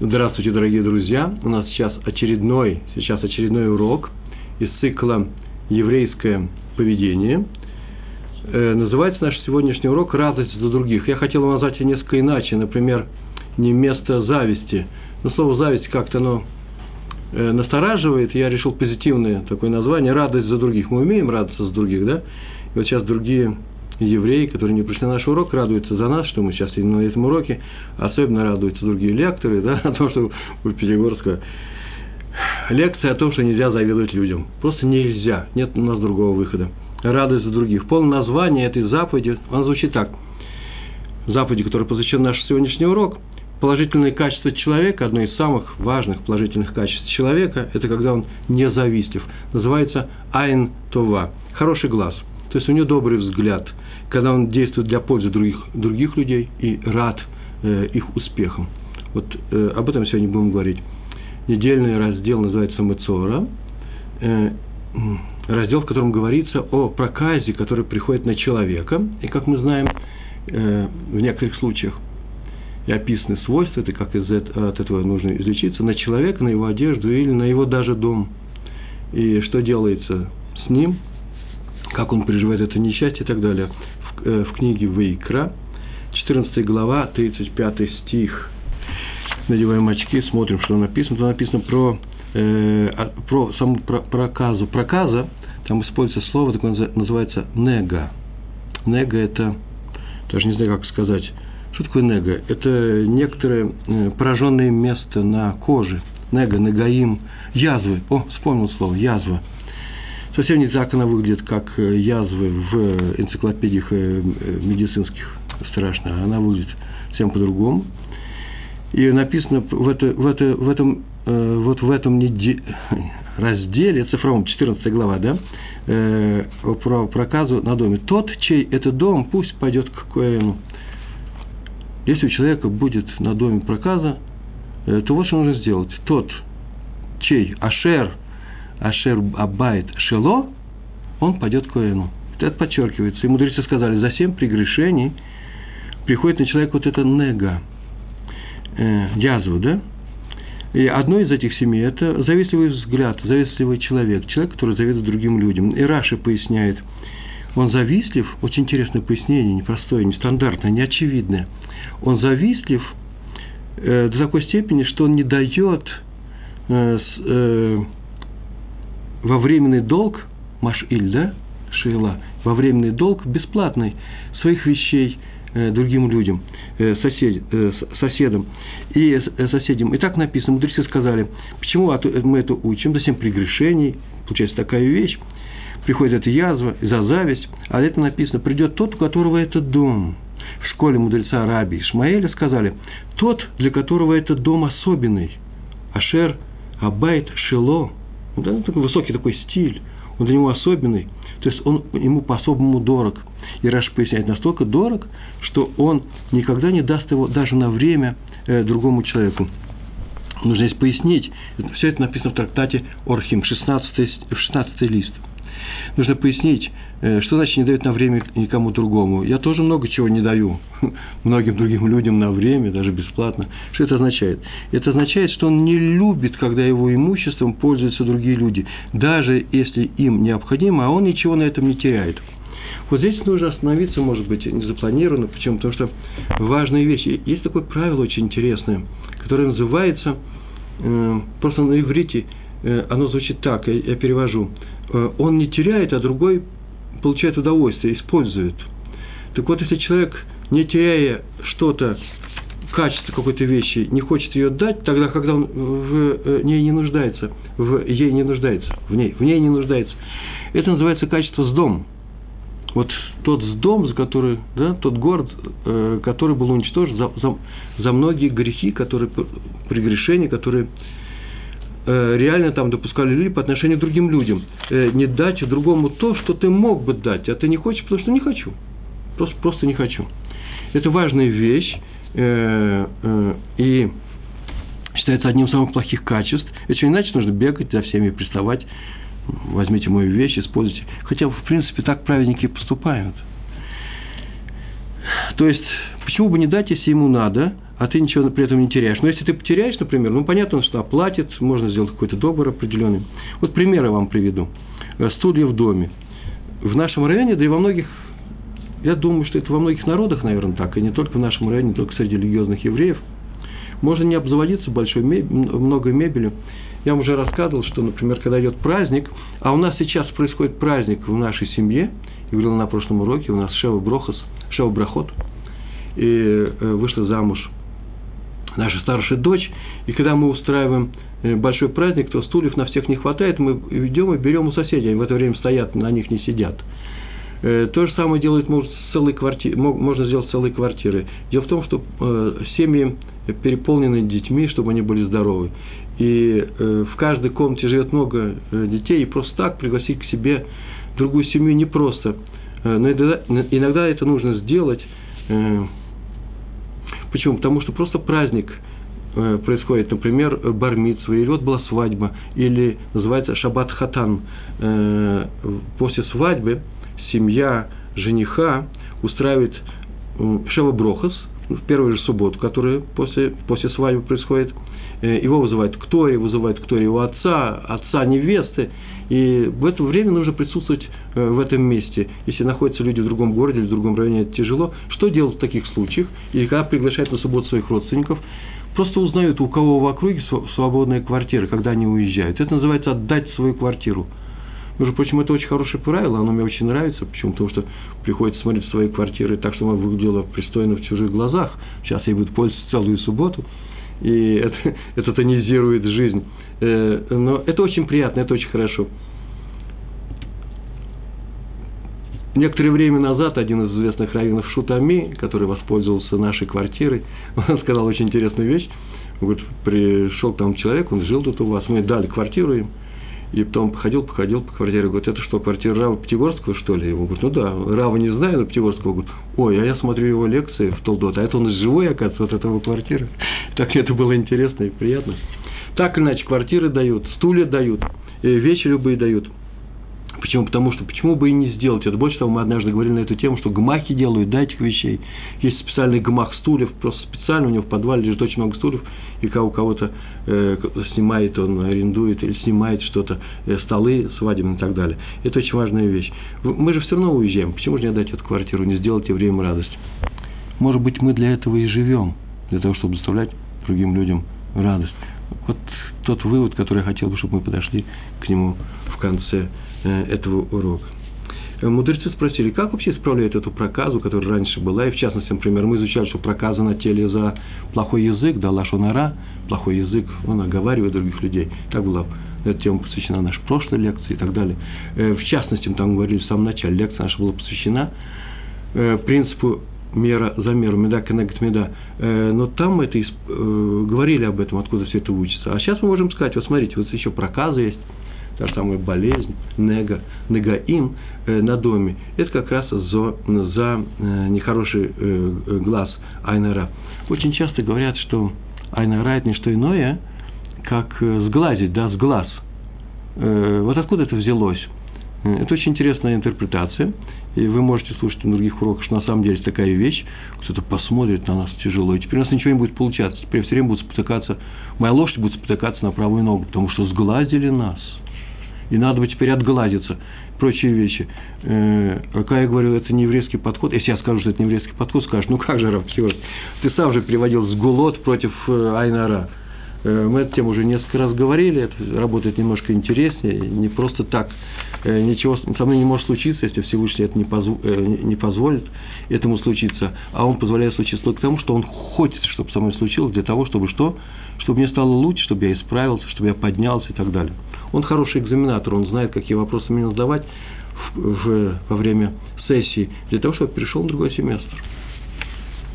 Здравствуйте, дорогие друзья! У нас сейчас очередной, сейчас очередной урок из цикла «Еврейское поведение». Э, называется наш сегодняшний урок «Радость за других». Я хотел его назвать несколько иначе, например, не место зависти. Но слово «зависть» как-то оно э, настораживает, я решил позитивное такое название «Радость за других». Мы умеем радоваться за других, да? И вот сейчас другие евреи, которые не пришли на наш урок, радуются за нас, что мы сейчас сидим на этом уроке, особенно радуются другие лекторы, да, о том, что у Пятигорска лекция о том, что нельзя завидовать людям. Просто нельзя, нет у нас другого выхода. Радость за других. Полное название этой заповеди, оно звучит так. Заповеди, которая посвящена наш сегодняшний урок, положительные качества человека, одно из самых важных положительных качеств человека, это когда он независтлив. Называется айн това, хороший глаз. То есть у него добрый взгляд – когда он действует для пользы других, других людей и рад э, их успехам. Вот э, об этом сегодня будем говорить. Недельный раздел называется Мецора, э, раздел, в котором говорится о проказе, который приходит на человека. И, как мы знаем, э, в некоторых случаях и описаны свойства, это как из, от этого нужно излечиться, на человека, на его одежду или на его даже дом. И что делается с ним, как он переживает это несчастье и так далее. Э, в книге Вейкра, 14 глава, 35 стих. Надеваем очки, смотрим, что написано. Там написано про, э, про саму про, проказу. Проказа, там используется слово, такое называется нега. Нега – это, даже не знаю, как сказать, что такое нега? Это некоторое э, пораженное место на коже. Нега, негаим, язвы. О, вспомнил слово, язва – Совсем не так она выглядит, как э, язвы в энциклопедиях э, э, медицинских страшно. Она выглядит совсем по-другому. И написано в, это, в, это, в этом, вот в этом неде... разделе, цифровом, 14 глава, да, про проказу на доме. Тот, чей это дом, пусть пойдет к Коэну. Если у человека будет на доме проказа, то вот что нужно сделать. Тот, чей Ашер – Ашер Абайт Шело, он пойдет к Коэну. Это подчеркивается. И мудрецы сказали, за семь прегрешений приходит на человека вот это нега, э, язва, да? И одно из этих семи – это завистливый взгляд, завистливый человек, человек, который завидует другим людям. И Раши поясняет, он завистлив, очень интересное пояснение, непростое, нестандартное, неочевидное. Он завистлив э, до такой степени, что он не дает э, э, во временный долг, Машиль, да, Шейла, во временный долг бесплатный своих вещей э, другим людям, э, сосед, э, соседям и э, соседям. И так написано, мудрецы сказали, почему мы это учим, до 7 прегрешений, получается такая вещь, приходит эта язва за зависть, а это написано, придет тот, у которого это дом. В школе мудреца Раби Ишмаэля сказали, тот, для которого этот дом особенный, Ашер Абайт Шило, да, такой высокий такой стиль, он для него особенный, то есть он ему по-особому дорог. И Раш поясняет, настолько дорог, что он никогда не даст его даже на время э, другому человеку. Нужно здесь пояснить, все это написано в трактате Орхим, 16, 16 лист. Нужно пояснить, что значит не дает на время никому другому? Я тоже много чего не даю многим другим людям на время, даже бесплатно. Что это означает? Это означает, что он не любит, когда его имуществом пользуются другие люди, даже если им необходимо, а он ничего на этом не теряет. Вот здесь нужно остановиться, может быть, не запланировано. Почему? Потому что важные вещи. Есть такое правило очень интересное, которое называется, э, просто на иврите, э, оно звучит так, я, я перевожу. Э, он не теряет, а другой получает удовольствие, использует. Так вот, если человек, не теряя что-то, качество какой-то вещи, не хочет ее дать, тогда, когда он в э, ней не нуждается, в ей не нуждается, в ней, в ней не нуждается. Это называется качество с дом. Вот тот с дом, за который, да, тот город, э, который был уничтожен за, за, за многие грехи, которые, прегрешения, которые реально там допускали люди по отношению к другим людям. Э, не дать другому то, что ты мог бы дать, а ты не хочешь, потому что не хочу. Просто, просто не хочу. Это важная вещь, э, и считается одним из самых плохих качеств. Если иначе нужно бегать за всеми, приставать, возьмите мою вещь, используйте. Хотя, в принципе, так праведники поступают. То есть, почему бы не дать, если ему надо, а ты ничего при этом не теряешь. Но если ты потеряешь, например, ну, понятно, что оплатит, можно сделать какой-то договор определенный. Вот примеры вам приведу. Э, стулья в доме. В нашем районе, да и во многих, я думаю, что это во многих народах, наверное, так, и не только в нашем районе, не только среди религиозных евреев, можно не обзаводиться большой много мебелью. Я вам уже рассказывал, что, например, когда идет праздник, а у нас сейчас происходит праздник в нашей семье, я говорил на прошлом уроке, у нас Шева Брохас, Шева Брахот, и э, вышла замуж наша старшая дочь, и когда мы устраиваем э, большой праздник, то стульев на всех не хватает, мы идем и берем у соседей, они в это время стоят, на них не сидят. Э, то же самое делает может, целые квартиры, можно сделать целые квартиры. Дело в том, что семьи переполнены детьми, чтобы они были здоровы. И в каждой комнате живет много детей, и просто так пригласить к себе другую семью непросто. Но иногда это нужно сделать Почему? Потому что просто праздник э, происходит, например, бармитсва, или вот была свадьба, или называется шаббат хатан. Э, после свадьбы семья жениха устраивает шева брохас, в первую же субботу, которая после, после свадьбы происходит, э, его вызывает кто, его вызывает кто его отца, отца невесты, и в это время нужно присутствовать э, в этом месте. Если находятся люди в другом городе или в другом районе, это тяжело. Что делать в таких случаях? Или когда приглашают на субботу своих родственников, просто узнают, у кого в округе свободная квартира, когда они уезжают. Это называется отдать свою квартиру. Между прочим, это очень хорошее правило, оно мне очень нравится. Почему? Потому что приходится смотреть свои квартиры так, чтобы она выглядела пристойно в чужих глазах. Сейчас я буду пользоваться целую субботу. И это, это тонизирует жизнь. Э, но это очень приятно, это очень хорошо. Некоторое время назад один из известных раввинов Шутами, который воспользовался нашей квартирой, он сказал очень интересную вещь. Он говорит, пришел там человек, он жил тут у вас, мы дали квартиру им, и потом походил, походил по квартире, говорит, это что, квартира Рава Пятигорского, что ли? Его говорит, ну да, Рава не знаю, но Пятигорского. Говорит, ой, а я смотрю его лекции в Толдот, а это он живой, оказывается, от этого квартиры. Так это было интересно и приятно. Так или иначе, квартиры дают, стулья дают, э, вещи любые дают. Почему? Потому что почему бы и не сделать это? Больше того, мы однажды говорили на эту тему, что гмахи делают, да, этих вещей. Есть специальный гмах стульев, просто специально у него в подвале лежит очень много стульев, и у кого-то э, снимает, он арендует или снимает что-то, э, столы свадебные и так далее. Это очень важная вещь. Мы же все равно уезжаем. Почему же не отдать эту квартиру, не сделать евреям радость? Может быть, мы для этого и живем, для того, чтобы доставлять другим людям радость. Вот тот вывод, который я хотел бы, чтобы мы подошли к нему в конце этого урока. Э, мудрецы спросили, как вообще исправляют эту проказу, которая раньше была, и в частности, например, мы изучали, что проказа на теле за плохой язык, да, лашонара, плохой язык, он оговаривает других людей. Так была эта тема посвящена нашей прошлой лекции и так далее. Э, в частности, мы там говорили в самом начале, лекция наша была посвящена принципу мера за меру, меда коннект меда. Э, но там это, э, говорили об этом, откуда все это учится. А сейчас мы можем сказать, вот смотрите, вот еще проказы есть, та самая болезнь, нега, негаим э, на доме. Это как раз за, за нехороший глаз айнара. Очень часто говорят, что айнара – это не что иное, как сглазить, да, с глаз. Вот откуда это взялось? Это очень интересная интерпретация. И вы можете слушать на других уроках, что на самом деле такая вещь, кто-то посмотрит на нас тяжело, и теперь у нас ничего не будет получаться. Теперь все время будут спотыкаться, моя лошадь будет спотыкаться на правую ногу, потому что сглазили нас. И надо бы теперь отгладиться, прочие вещи. Э, когда я говорю, это не еврейский подход, если я скажу, что это не еврейский подход, скажешь, ну как же, Рав ты сам же приводил сгулот против э, Айнара. Э, мы эту тему уже несколько раз говорили, это работает немножко интереснее, не просто так ничего со мной не может случиться, если Всевышний это не, позв... Не позволит этому случиться, а он позволяет случиться только потому, что он хочет, чтобы со мной случилось, для того, чтобы что? Чтобы мне стало лучше, чтобы я исправился, чтобы я поднялся и так далее. Он хороший экзаменатор, он знает, какие вопросы мне задавать в, в, во время сессии, для того, чтобы перешел на другой семестр.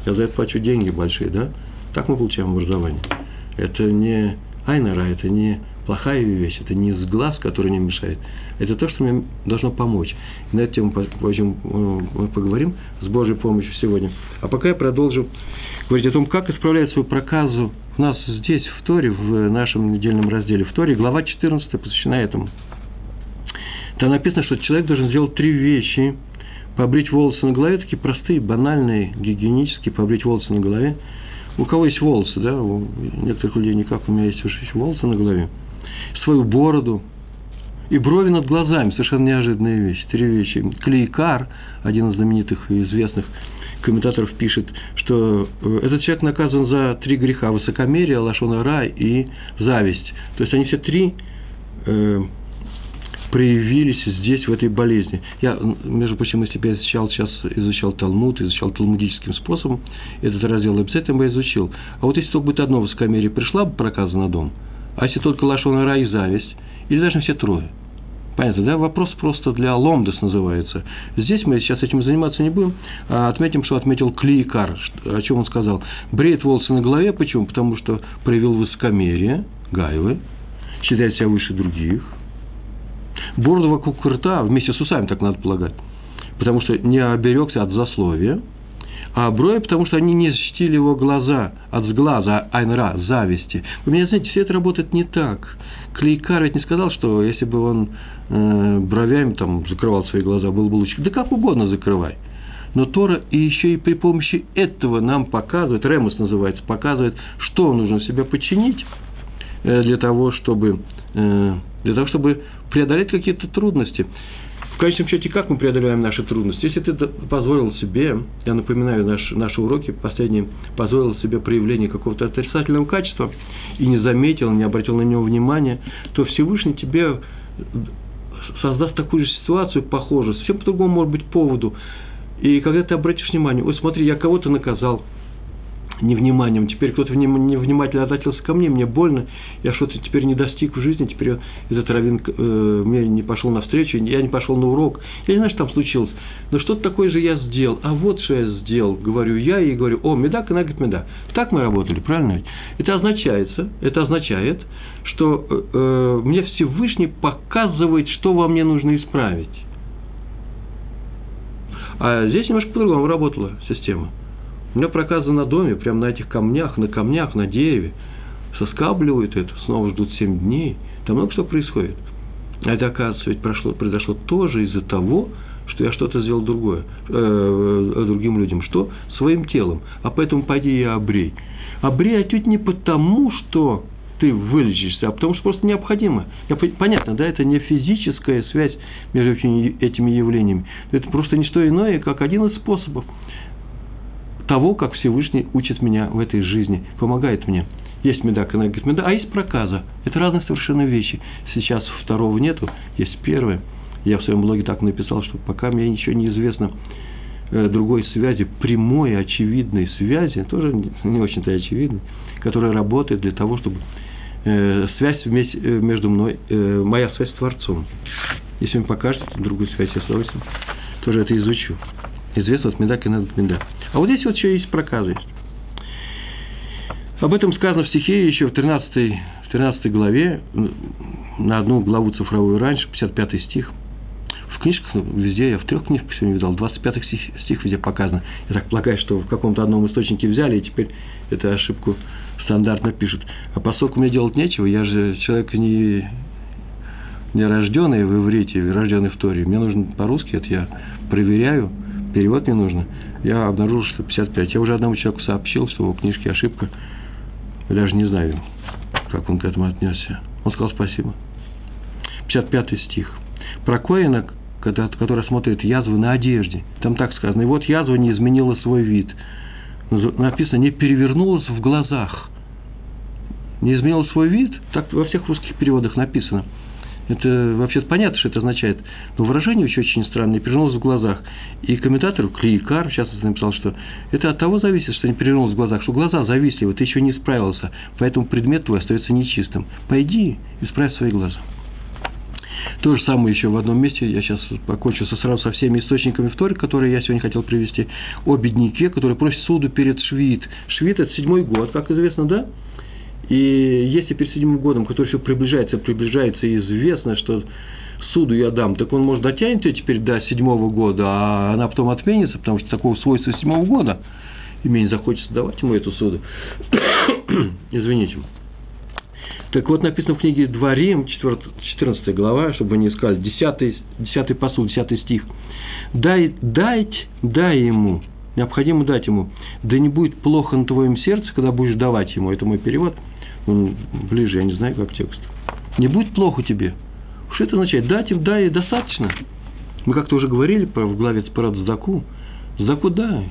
Я за это плачу деньги большие, да? Так мы получаем образование. Это не айнара, это не плохая вещь, это не с глаз, который не мешает, это то, что мне должно помочь. И на эту тему позже э, мы поговорим с Божьей помощью сегодня. А пока я продолжу говорить о том, как исправлять свою проказу у нас здесь, в Торе, в нашем недельном разделе. В Торе глава 14 посвящена этому. Там написано, что человек должен сделать три вещи. Побрить волосы на голове, такие простые, банальные, гигиенические, побрить волосы на голове. у кого есть волосы, да, у некоторых людей никак, у меня есть уже волосы на голове, свою бороду, и брови над глазами, совершенно неожиданная вещь, три вещи. Клейкар, один из знаменитых и известных комментаторов пишет, что э, этот человек наказан за три греха – высокомерие, лошонара и зависть. То есть они все три э, проявились здесь, в этой болезни. Я, между прочим, если бы я изучал сейчас, изучал Талмуд, изучал талмудическим способом, этот раздел обязательно бы изучил. А вот если только будет одно высокомерие, пришла бы проказа на дом, а если только лошонара и зависть, или даже все трое – Понятно, да? Вопрос просто для ломдес называется. Здесь мы сейчас этим заниматься не будем. А отметим, что отметил Клейкар. О чем он сказал? Бреет волосы на голове. Почему? Потому что проявил высокомерие, гайвы, считает себя выше других. Бороду вокруг рта, вместе с усами, так надо полагать. Потому что не оберегся от засловия – а брови, потому что они не защитили его глаза от сглаза, айнра, зависти. Вы меня знаете, все это работает не так. Клейкар ведь не сказал, что если бы он э, бровями там закрывал свои глаза, был бы лучше. Да как угодно закрывай. Но Тора и еще и при помощи этого нам показывает, Ремус называется, показывает, что нужно себя подчинить э, для того, чтобы, э, для того, чтобы преодолеть какие-то трудности. В конечном счете, как мы преодолеваем наши трудности? Если ты позволил себе, я напоминаю наши, наши уроки последние, позволил себе проявление какого-то отрицательного качества и не заметил, не обратил на него внимания, то Всевышний тебе создаст такую же ситуацию, похожую, совсем по другому, может быть, поводу. И когда ты обратишь внимание, ой, смотри, я кого-то наказал, невниманием. Теперь кто-то невнимательно относился ко мне, мне больно, я что-то теперь не достиг в жизни, теперь этот раввин э, мне не пошел на встречу, я не пошел на урок. Я не знаю, что там случилось, но что-то такое же я сделал. А вот что я сделал, говорю я и говорю, о, медак, и нагет меда. Так мы работали, правильно ведь? Это означает, это означает, что э, э, мне Всевышний показывает, что во мне нужно исправить. А здесь немножко по-другому работала система – у меня проказы на доме, прямо на этих камнях, на камнях, на дереве. Соскабливают это, снова ждут 7 дней. Там много что происходит. А это, оказывается, ведь прошло, произошло тоже из-за того, что я что-то сделал другое, э, э, другим людям. Что? Своим телом. А поэтому пойди и обрей. Обрей отнюдь не потому, что ты вылечишься, а потому что просто необходимо. Я, понятно, да, это не физическая связь между этими явлениями. Это просто не что иное, как один из способов того, как Всевышний учит меня в этой жизни, помогает мне. Есть меда, канагит меда, а есть проказа. Это разные совершенно вещи. Сейчас второго нету, есть первое. Я в своем блоге так написал, что пока мне ничего не известно э, другой связи, прямой, очевидной связи, тоже не очень-то очевидной, которая работает для того, чтобы э, связь вместе, э, между мной, моя связь с Творцом. Если мне покажете другую связь, я с удовольствием тоже это изучу. Известно от меда, канагит меда. А вот здесь вот еще есть проказы. Об этом сказано в стихе еще в 13, в 13 главе, на одну главу цифровую раньше, 55 стих. В книжках везде, я в трех книжках сегодня видал, 25 стих, стих везде показано. Я так полагаю, что в каком-то одном источнике взяли, и теперь эту ошибку стандартно пишут. А поскольку мне делать нечего, я же человек не, не рожденный в иврите, рожденный в Торе. Мне нужно по-русски, это я проверяю, перевод мне нужно я обнаружил, что 55. Я уже одному человеку сообщил, что у книжки ошибка. Я даже не знаю, как он к этому отнесся. Он сказал спасибо. 55 стих. Про Коина, который смотрит язвы на одежде. Там так сказано. И вот язва не изменила свой вид. Написано, не перевернулась в глазах. Не изменила свой вид. Так во всех русских переводах написано. Это вообще понятно, что это означает. Но выражение еще очень странное, перевернулось в глазах. И комментатор Клейкар, сейчас написал, что это от того зависит, что не перевернулось в глазах, что глаза зависли, вот ты еще не справился, поэтому предмет твой остается нечистым. Пойди, исправь свои глаза. То же самое еще в одном месте, я сейчас покончу сразу со всеми источниками в Торе, которые я сегодня хотел привести, о бедняке, который просит суду перед Швид. Швид – это седьмой год, как известно, да? И если перед седьмым годом, который все приближается, приближается, и известно, что суду я дам, так он, может, дотянет ее теперь до седьмого года, а она потом отменится, потому что такого свойства седьмого года, и мне не захочется давать ему эту суду. Извините. Так вот, написано в книге Дворим, 14 глава, чтобы не сказали, 10, 10 посуд, 10 стих. Дай, дать, дай ему, необходимо дать ему, да не будет плохо на твоем сердце, когда будешь давать ему. Это мой перевод. Он ближе, я не знаю, как текст. Не будет плохо тебе. Что это означает? Дать им, дай, достаточно. Мы как-то уже говорили в главе Цпарат Здаку. Здаку дай.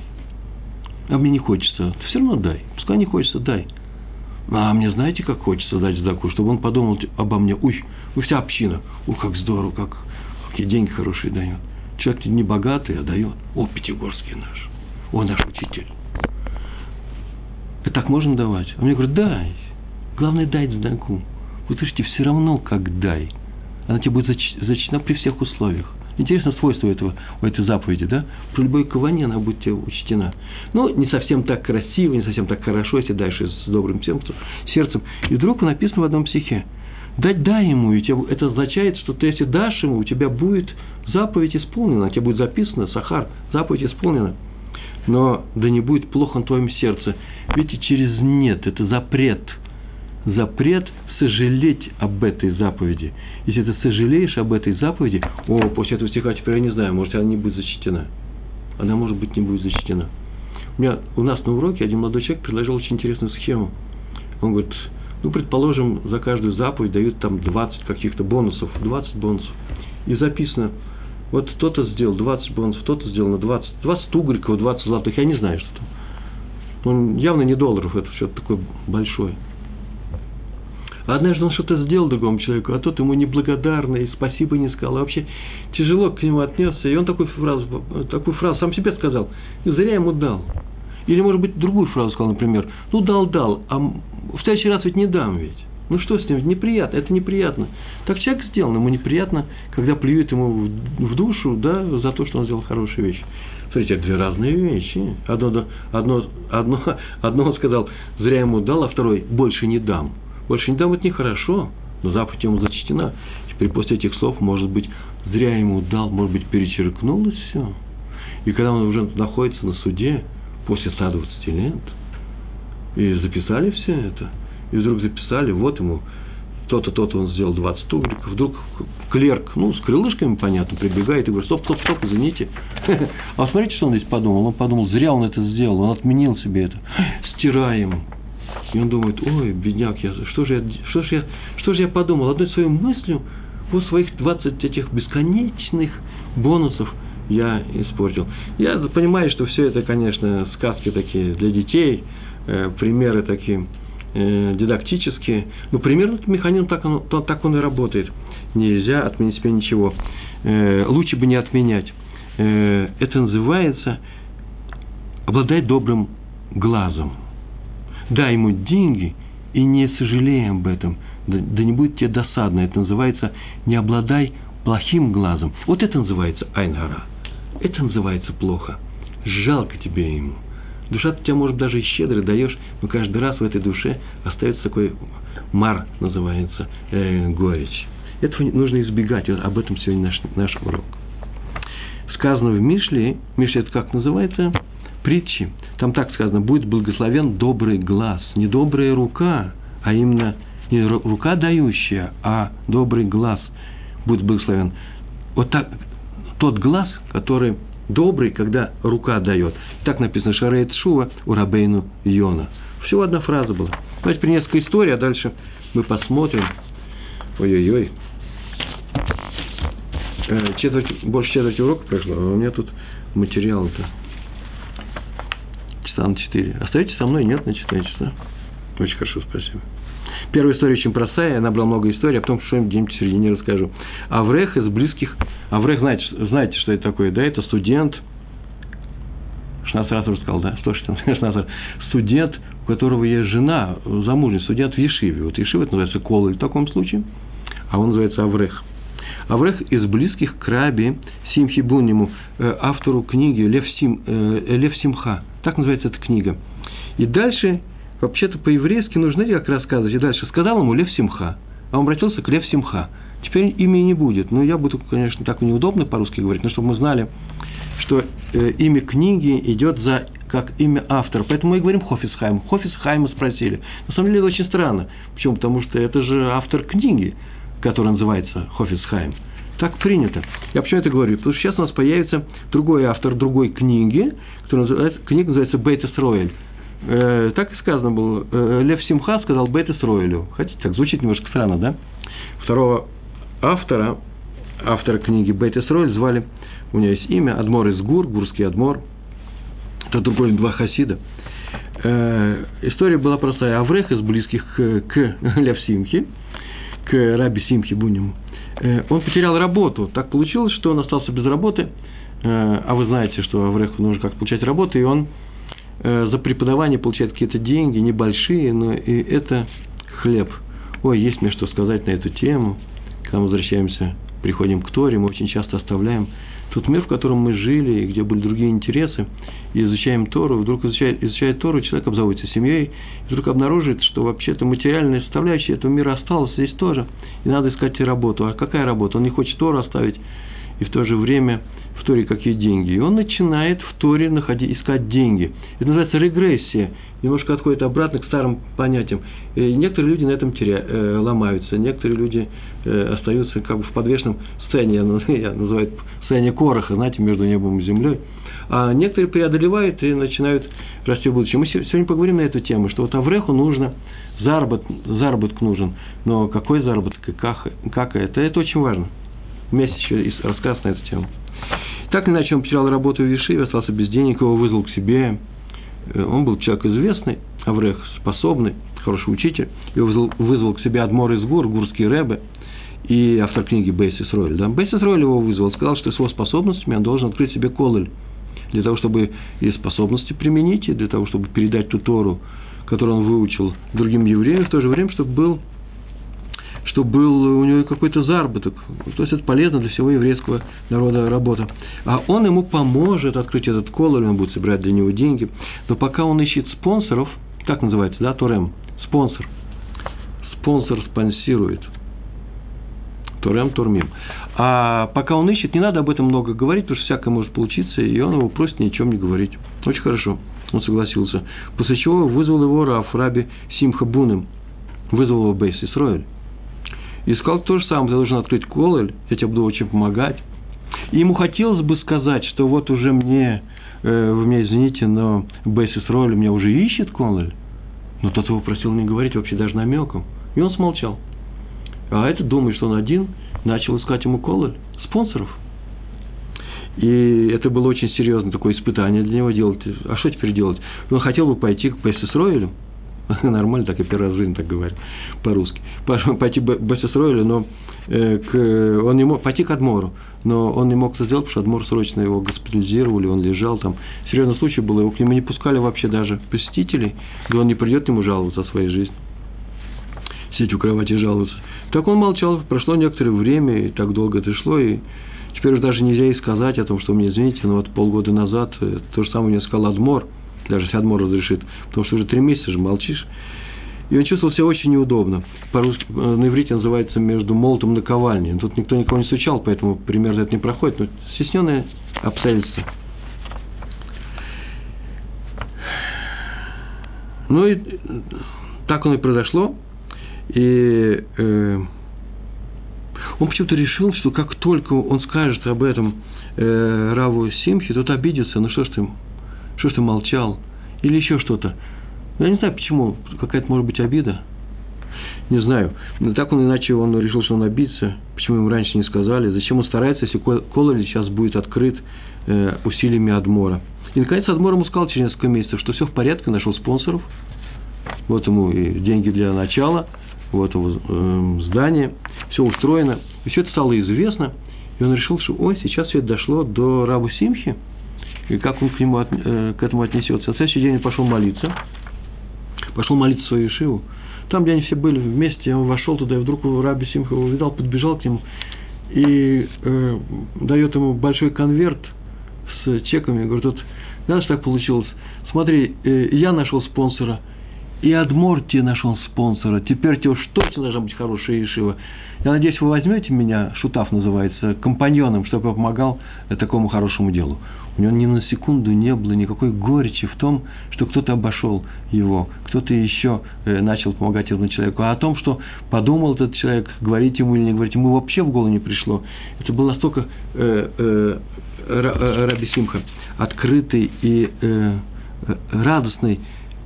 А мне не хочется. Ты все равно дай. Пускай не хочется, дай. А мне знаете, как хочется дать Здаку? Чтобы он подумал обо мне. Уй, вы вся община. Ух, как здорово, как, какие деньги хорошие дает. Человек не богатый, а дает. О, Пятигорский наш. О, наш учитель. И так можно давать? А мне говорят, дай. Главное, дай Здаку. Вы слышите, все равно как дай. Она тебе будет зачтена при всех условиях. Интересно свойство этого, у этой заповеди, да? При любой каване она будет тебе учтена. Но не совсем так красиво, не совсем так хорошо, если дальше с добрым сердцем. И вдруг написано в одном стихе. Дать дай ему, и тебе, это означает, что ты, если дашь ему, у тебя будет заповедь исполнена, у тебя будет записано, Сахар, заповедь исполнена. Но да не будет плохо на твоем сердце. Видите, через нет, это запрет. Запрет сожалеть об этой заповеди. Если ты сожалеешь об этой заповеди, о, после этого стиха теперь я не знаю, может, она не будет зачтена. Она, может быть, не будет зачтена. У, меня, у нас на уроке один молодой человек предложил очень интересную схему. Он говорит, ну, предположим, за каждую заповедь дают там 20 каких-то бонусов, 20 бонусов. И записано, вот кто-то сделал 20 бонусов, кто-то сделал на 20, 20 тугриков, 20 золотых, я не знаю, что там. Он явно не долларов, это что-то такое большое. Однажды он что-то сделал другому человеку, а тот ему неблагодарный, спасибо не сказал. А вообще тяжело к нему отнесся. И он такую фразу, такую фразу сам себе сказал. Зря ему дал. Или, может быть, другую фразу сказал, например, ну, дал-дал, а в следующий раз ведь не дам ведь. Ну что с ним? Неприятно, это неприятно. Так человек сделан, ему неприятно, когда плюют ему в душу, да, за то, что он сделал хорошую вещь. Смотрите, это две разные вещи. Одно, одно, одно, одно он сказал, зря ему дал, а второй, больше не дам. Больше не дам, это нехорошо, но заповедь ему зачтена. Теперь после этих слов, может быть, зря ему дал, может быть, перечеркнулось все. И когда он уже находится на суде, после 120 лет, и записали все это, и вдруг записали, вот ему то-то, то-то он сделал 20 тугриков, вдруг клерк, ну, с крылышками, понятно, прибегает и говорит, стоп, стоп, стоп, извините. А смотрите, что он здесь подумал. Он подумал, зря он это сделал, он отменил себе это. Стираем. И он думает, ой, бедняк, я, что, же я, что, же я, что же я подумал? Одной своей мыслью вот своих 20 этих бесконечных бонусов я испортил. Я понимаю, что все это, конечно, сказки такие для детей, э, примеры такие э, дидактические. Но примерно этот механизм так он, так он и работает. Нельзя отменить себе ничего. Э, лучше бы не отменять. Э, это называется обладать добрым глазом дай ему деньги и не сожалей об этом. Да, да не будет тебе досадно. Это называется не обладай плохим глазом. Вот это называется айнгара. Это называется плохо. Жалко тебе ему. Душа ты тебя, может, даже и щедро даешь, но каждый раз в этой душе остается такой мар, называется, э, горечь. Этого нужно избегать. Вот об этом сегодня наш, наш урок. Сказано в Мишле, Мишле это как называется? Притчи. Там так сказано, будет благословен добрый глаз, не добрая рука, а именно не рука дающая, а добрый глаз будет благословен. Вот так, тот глаз, который добрый, когда рука дает. Так написано Шарейт Шува у Рабейну Йона. Всего одна фраза была. Давайте при несколько историй, а дальше мы посмотрим. Ой-ой-ой. Э, четверть, больше четверти урока прошло, а у меня тут материал-то часа на 4. Остаетесь со мной? Нет, на 4 часа. Очень хорошо, спасибо. Первая история очень простая, она была много историй, а потом что-нибудь в середине расскажу. Аврех из близких... Аврех, знаете, знаете, что это такое, да? Это студент... Шнасар сказал, да? Что Шнасар? Студент, у которого есть жена, замужний студент в Ешиве. Вот Ешива это называется Колы в таком случае, а он называется Аврех. Аврех из близких к Раби Симхи Бунему, э, автору книги Лев, Сим, э, Лев Симха. Так называется эта книга. И дальше, вообще-то по-еврейски нужно как рассказывать. И дальше сказал ему Лев Симха. А он обратился к Лев Симха. Теперь имя не будет. Но я буду, конечно, так неудобно по-русски говорить, но чтобы мы знали, что э, имя книги идет за как имя автора. Поэтому мы и говорим Хофисхайм. Хофисхайма спросили. На самом деле это очень странно. Почему? Потому что это же автор книги, которая называется Хофисхайм. Так принято. Я почему это говорю? Потому что сейчас у нас появится другой автор другой книги, которая называется, книга называется «Бейт Исроэль». Э, так и сказано было. Э, Лев Симха сказал Бейт Исроэлю. Хотите, так звучит немножко странно, да? Второго автора, автора книги Бейт Исроэль звали, у него есть имя, Адмор из Гур, Гурский Адмор. Это другой два хасида. Э, история была простая. Аврех из близких к, к Лев Симхи, к Раби Симхи Бунему, э, он потерял работу. Так получилось, что он остался без работы. Э, а вы знаете, что Авреху нужно как получать работу, и он за преподавание получает какие-то деньги, небольшие, но и это хлеб. Ой, есть мне что сказать на эту тему. Когда мы возвращаемся, приходим к Торе, мы очень часто оставляем тот мир, в котором мы жили, и где были другие интересы, и изучаем Тору, вдруг изучает, изучает Тору, человек обзаводится семьей, и вдруг обнаружит, что вообще-то материальная составляющая этого мира осталась здесь тоже, и надо искать работу. А какая работа? Он не хочет Тору оставить, и в то же время в Торе какие деньги. И он начинает в Торе находить, искать деньги. Это называется регрессия. Немножко отходит обратно к старым понятиям. И некоторые люди на этом теря, э, ломаются, некоторые люди э, остаются как бы в подвешенном состоянии, я называю это состояние короха, знаете, между небом и землей. А некоторые преодолевают и начинают расти в будущем. Мы сегодня поговорим на эту тему, что вот Авреху нужно, заработок, заработок нужен, но какой заработок и как, как это, это очень важно. Вместе еще рассказ на эту тему. Так иначе, он потерял работу в Вишиве, остался без денег, его вызвал к себе. Э, он был человек известный, Аврех способный, хороший учитель. Его вызвал, вызвал к себе Адмор из Гур, гурский рэбе, и автор книги Бейсис Ройль. Да? Бейсис Ройль его вызвал, сказал, что с его способностями он должен открыть себе кололь, для того, чтобы и способности применить, и для того, чтобы передать ту Тору, которую он выучил другим евреям, в то же время, чтобы был чтобы был у него какой-то заработок. То есть это полезно для всего еврейского народа работа. А он ему поможет открыть этот колор, он будет собирать для него деньги. Но пока он ищет спонсоров, как называется, да, Торем, спонсор. Спонсор спонсирует. Торем, Тормим. А пока он ищет, не надо об этом много говорить, потому что всякое может получиться, и он его просит ни о чем не говорить. Очень хорошо. Он согласился. После чего вызвал его Раф, Раби Симха Бунем. Вызвал его Бейс Исроэль. И сказал то же самое, ты должен открыть колель, я тебе буду очень помогать. И ему хотелось бы сказать, что вот уже мне, э, вы меня извините, но Бейсис Роль меня уже ищет колель. Но тот его просил не говорить вообще даже намеком. И он смолчал. А этот думает, что он один, начал искать ему колель, спонсоров. И это было очень серьезное такое испытание для него делать. А что теперь делать? Он хотел бы пойти к Бейсис Ройлю, Нормально, так и первый раз в жизни так говорю, по-русски. Пойти к Бесисройлю, но э, к, он не мог, пойти к Адмору, но он не мог это сделать, потому что Адмор срочно его госпитализировали, он лежал там. Серьезный случай был, его к нему не пускали вообще даже посетителей, и он не придет к нему жаловаться о своей жизни. Сидеть у кровати жаловаться. Так он молчал, прошло некоторое время, и так долго это шло, и теперь уже даже нельзя и сказать о том, что мне, извините, но вот полгода назад э, то же самое мне сказал Адмор – даже если Адмор разрешит, потому что уже три месяца же молчишь. И он чувствовал себя очень неудобно. По-русски, э, на иврите называется между молотом и наковальней. Тут никто никого не стучал, поэтому пример это не проходит. Но стесненные обстоятельства. Ну и так оно и произошло. И э, он почему-то решил, что как только он скажет об этом э, Раву Симхи, тот обидится. Ну что ж ты, что ж ты молчал? Или еще что-то. Я не знаю, почему. Какая-то может быть обида. Не знаю. Но так он иначе он решил, что он обидится. Почему ему раньше не сказали? Зачем он старается, если Кололи сейчас будет открыт э, усилиями Адмора? И, наконец, Адмор ему сказал через несколько месяцев, что все в порядке, нашел спонсоров. Вот ему и деньги для начала, вот его э, здание, все устроено. И все это стало известно. И он решил, что, ой, сейчас все это дошло до Рабу Симхи, и как он к, нему, э, к этому отнесется. На следующий день он пошел молиться, пошел молиться свою Ишиву. Там, где они все были вместе, он вошел туда, и вдруг Раби Симха его увидал, подбежал к нему и э, дает ему большой конверт с чеками. Говорит, вот знаешь, так получилось. Смотри, э, я нашел спонсора, И Адморти нашел спонсора. Теперь уж точно должна быть хорошая Ешива. Я надеюсь, вы возьмете меня, Шутав называется, компаньоном, чтобы я помогал такому хорошему делу. У него ни на секунду не было никакой горечи в том, что кто-то обошел его, кто-то еще э, начал помогать этому человеку. А о том, что подумал этот человек, говорить ему или не говорить, ему вообще в голову не пришло. Это был настолько э, э, э Раби Симха открытый и э, радостный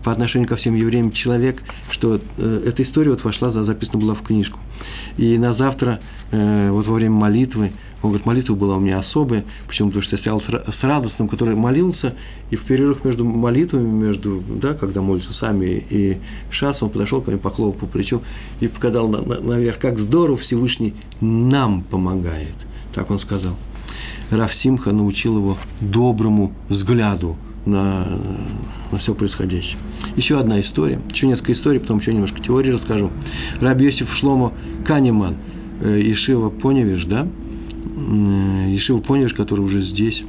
по отношению ко всем евреям человек, что э, эта история вот вошла, записана была в книжку. И на завтра, э, вот во время молитвы, он говорит, молитва была у меня особая, почему? Потому что я стоял с радостным, который молился, и в перерыв между молитвами, между, да, когда молятся сами и шас, он подошел ко мне, похлопал по плечу и показал на, на, наверх, как здорово Всевышний нам помогает. Так он сказал. Раф Симха научил его доброму взгляду на, на все происходящее. Еще одна история, еще несколько историй, потом еще немножко теории расскажу. Раби Йосиф Шломо Канеман, э, Ишива Поневиш, да, Ешива Пониш, который уже здесь,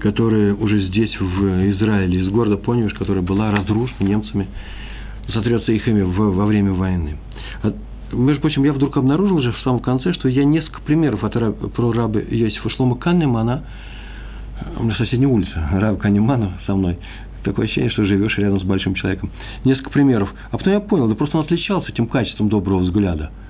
которая уже здесь, в Израиле, из города Пониш, которая была разрушена немцами, сотрется их имя во время войны. А, между прочим, я вдруг обнаружил уже в самом конце, что я несколько примеров от, про раба Йосифа Шлома Каннемана, у меня соседняя улица, раб Канемана со мной, такое ощущение, что живешь рядом с большим человеком. Несколько примеров. А потом я понял, да просто он отличался этим качеством доброго взгляда –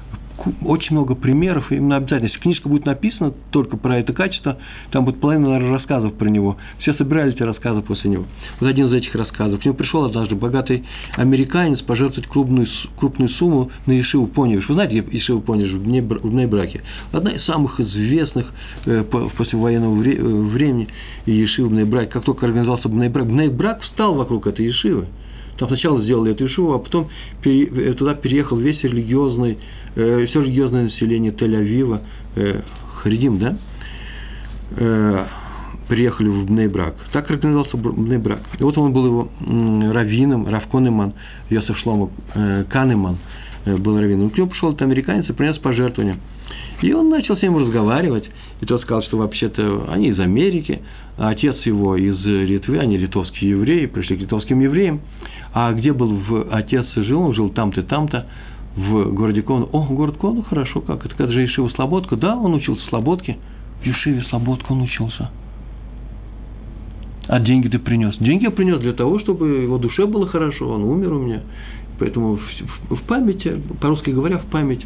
очень много примеров, именно обязательно. Если книжка будет написана только про это качество, там будет половина, наверное, рассказов про него. Все собирали эти рассказы после него. Вот один из этих рассказов. К нему пришел однажды богатый американец пожертвовать крупную, крупную сумму на Ешиву Поневиш. Вы знаете, Ешиву Поневиш в Нейбраке? Одна из самых известных э, после военного вре, э, времени Ешива в Нейбраке. Как только организовался Бнейбрак, Бнейбрак встал вокруг этой Ешивы. Там сначала сделали эту Ишиву, а потом э, туда переехал весь религиозный э, все религиозное население Тель-Авива, э, Харидим, да, э, приехали в Бнейбрак. Так организовался Бнейбрак. И вот он был его э, раввином, Рав Конеман, Йосеф Шлома э, Канеман э, был раввином. К нему пришел этот американец и принес пожертвование. И он начал с ним разговаривать, и тот сказал, что вообще-то они из Америки, а отец его из Литвы, они литовские евреи, пришли к литовским евреям. А где был в, отец жил, он жил там-то, там-то, в городе Кон. О, город Кон, хорошо, как это, это же Ишива Слободка. Да, он учился в Слободке. В Ешиве Слободка он учился. А деньги ты принес? Деньги я принес для того, чтобы его душе было хорошо, он умер у меня. Поэтому в, в памяти, по-русски говоря, в память,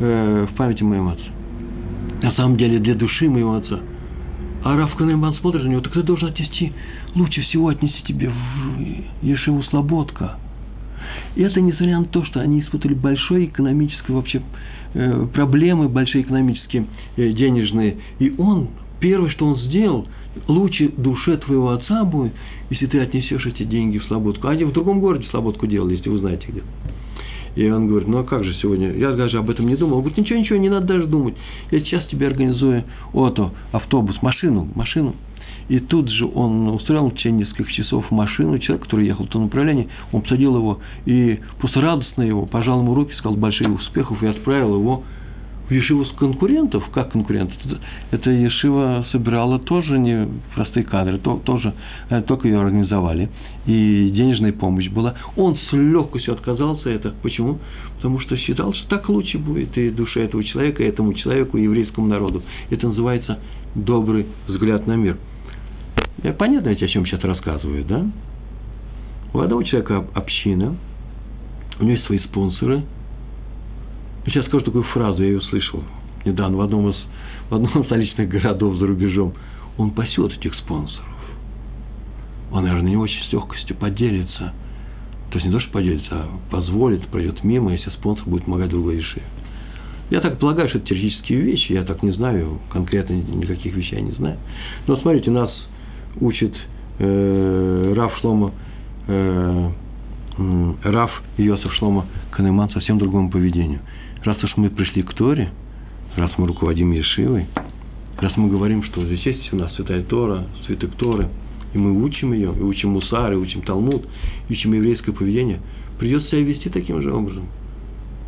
э, в памяти моего отца. На самом деле для души моего отца. А Раф Канельман смотрит на него, так ты должен отнести, лучше всего отнести тебе в Ешиву Слободка. Это несмотря на то, что они испытывали большой экономической вообще э, проблемы, большие экономические, э, денежные. И он, первое, что он сделал, лучше душе твоего отца будет, если ты отнесешь эти деньги в Слободку. Они в другом городе Слободку делали, если вы знаете где. И он говорит, ну а как же сегодня? Я даже об этом не думал. Он говорит, ничего, ничего, не надо даже думать. Я сейчас тебе организую ото, автобус, машину, машину. И тут же он устроил в течение нескольких часов машину, человек, который ехал в том направлении, он посадил его и просто радостно его, пожал ему руки, сказал больших успехов и отправил его в Ешиву с конкурентов. Как конкурентов? Это Ешива собирала тоже не простые кадры, то, тоже, э, только ее организовали. И денежная помощь была. Он с легкостью отказался это. Почему? Потому что считал, что так лучше будет и душе этого человека, и этому человеку, и еврейскому народу. Это называется добрый взгляд на мир. Понятно ведь, о чем сейчас рассказываю, да? У одного человека община, у него есть свои спонсоры. Сейчас скажу такую фразу, я ее слышал недавно в одном из, в одном из столичных городов за рубежом. Он пасет этих спонсоров. Он, наверное, не очень с легкостью поделится. То есть не то, что поделится, а позволит, пройдет мимо, если спонсор будет помогать другой реши. Я так полагаю, что это теоретические вещи, я так не знаю, конкретно никаких вещей я не знаю. Но смотрите, нас учит э, Раф Шлома, э, Раф Йосиф Шлома Канеман совсем другому поведению. Раз уж мы пришли к Торе, раз мы руководим Ешивой, раз мы говорим, что здесь есть у нас Святая Тора, Святых Торы, и мы учим ее, и учим Мусар, и учим Талмуд, и учим еврейское поведение, придется себя вести таким же образом.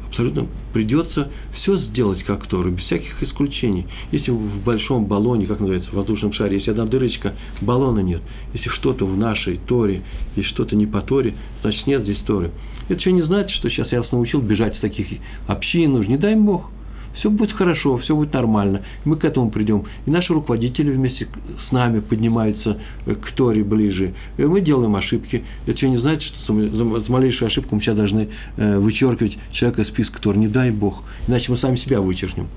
Абсолютно. Придется все сделать как Тору, без всяких исключений. Если в большом баллоне, как называется, в воздушном шаре, если одна дырочка, баллона нет. Если что-то в нашей Торе, есть что-то не по Торе, значит нет здесь Торы. Это еще не значит, что сейчас я вас научил бежать из таких общин, уж не дай Бог – все будет хорошо, все будет нормально. Мы к этому придем. И наши руководители вместе с нами поднимаются к Торе ближе. И мы делаем ошибки. Это что не значит, что за малейшую ошибку мы сейчас должны э, вычеркивать человека из списка Тор. Не дай Бог. Иначе мы сами себя вычеркнем.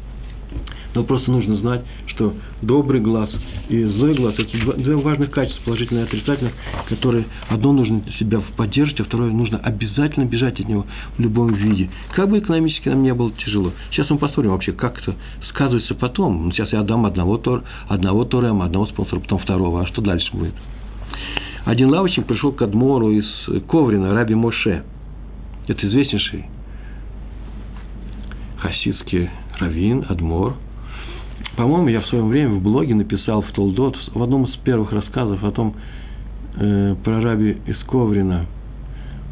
Но просто нужно знать, что добрый глаз и злой глаз – это два, важных качества, положительное и отрицательное, которые одно нужно себя поддерживать, а второе нужно обязательно бежать от него в любом виде. Как бы экономически нам не было тяжело. Сейчас мы посмотрим вообще, как это сказывается потом. Сейчас я отдам одного, тор, одного Торема, одного спонсора, потом второго. А что дальше будет? Один лавочник пришел к Адмору из Коврина, Раби Моше. Это известнейший хасидский раввин, Адмор – по-моему, я в своем время в блоге написал в Толдот, в одном из первых рассказов о том, э, про раби из Коврина,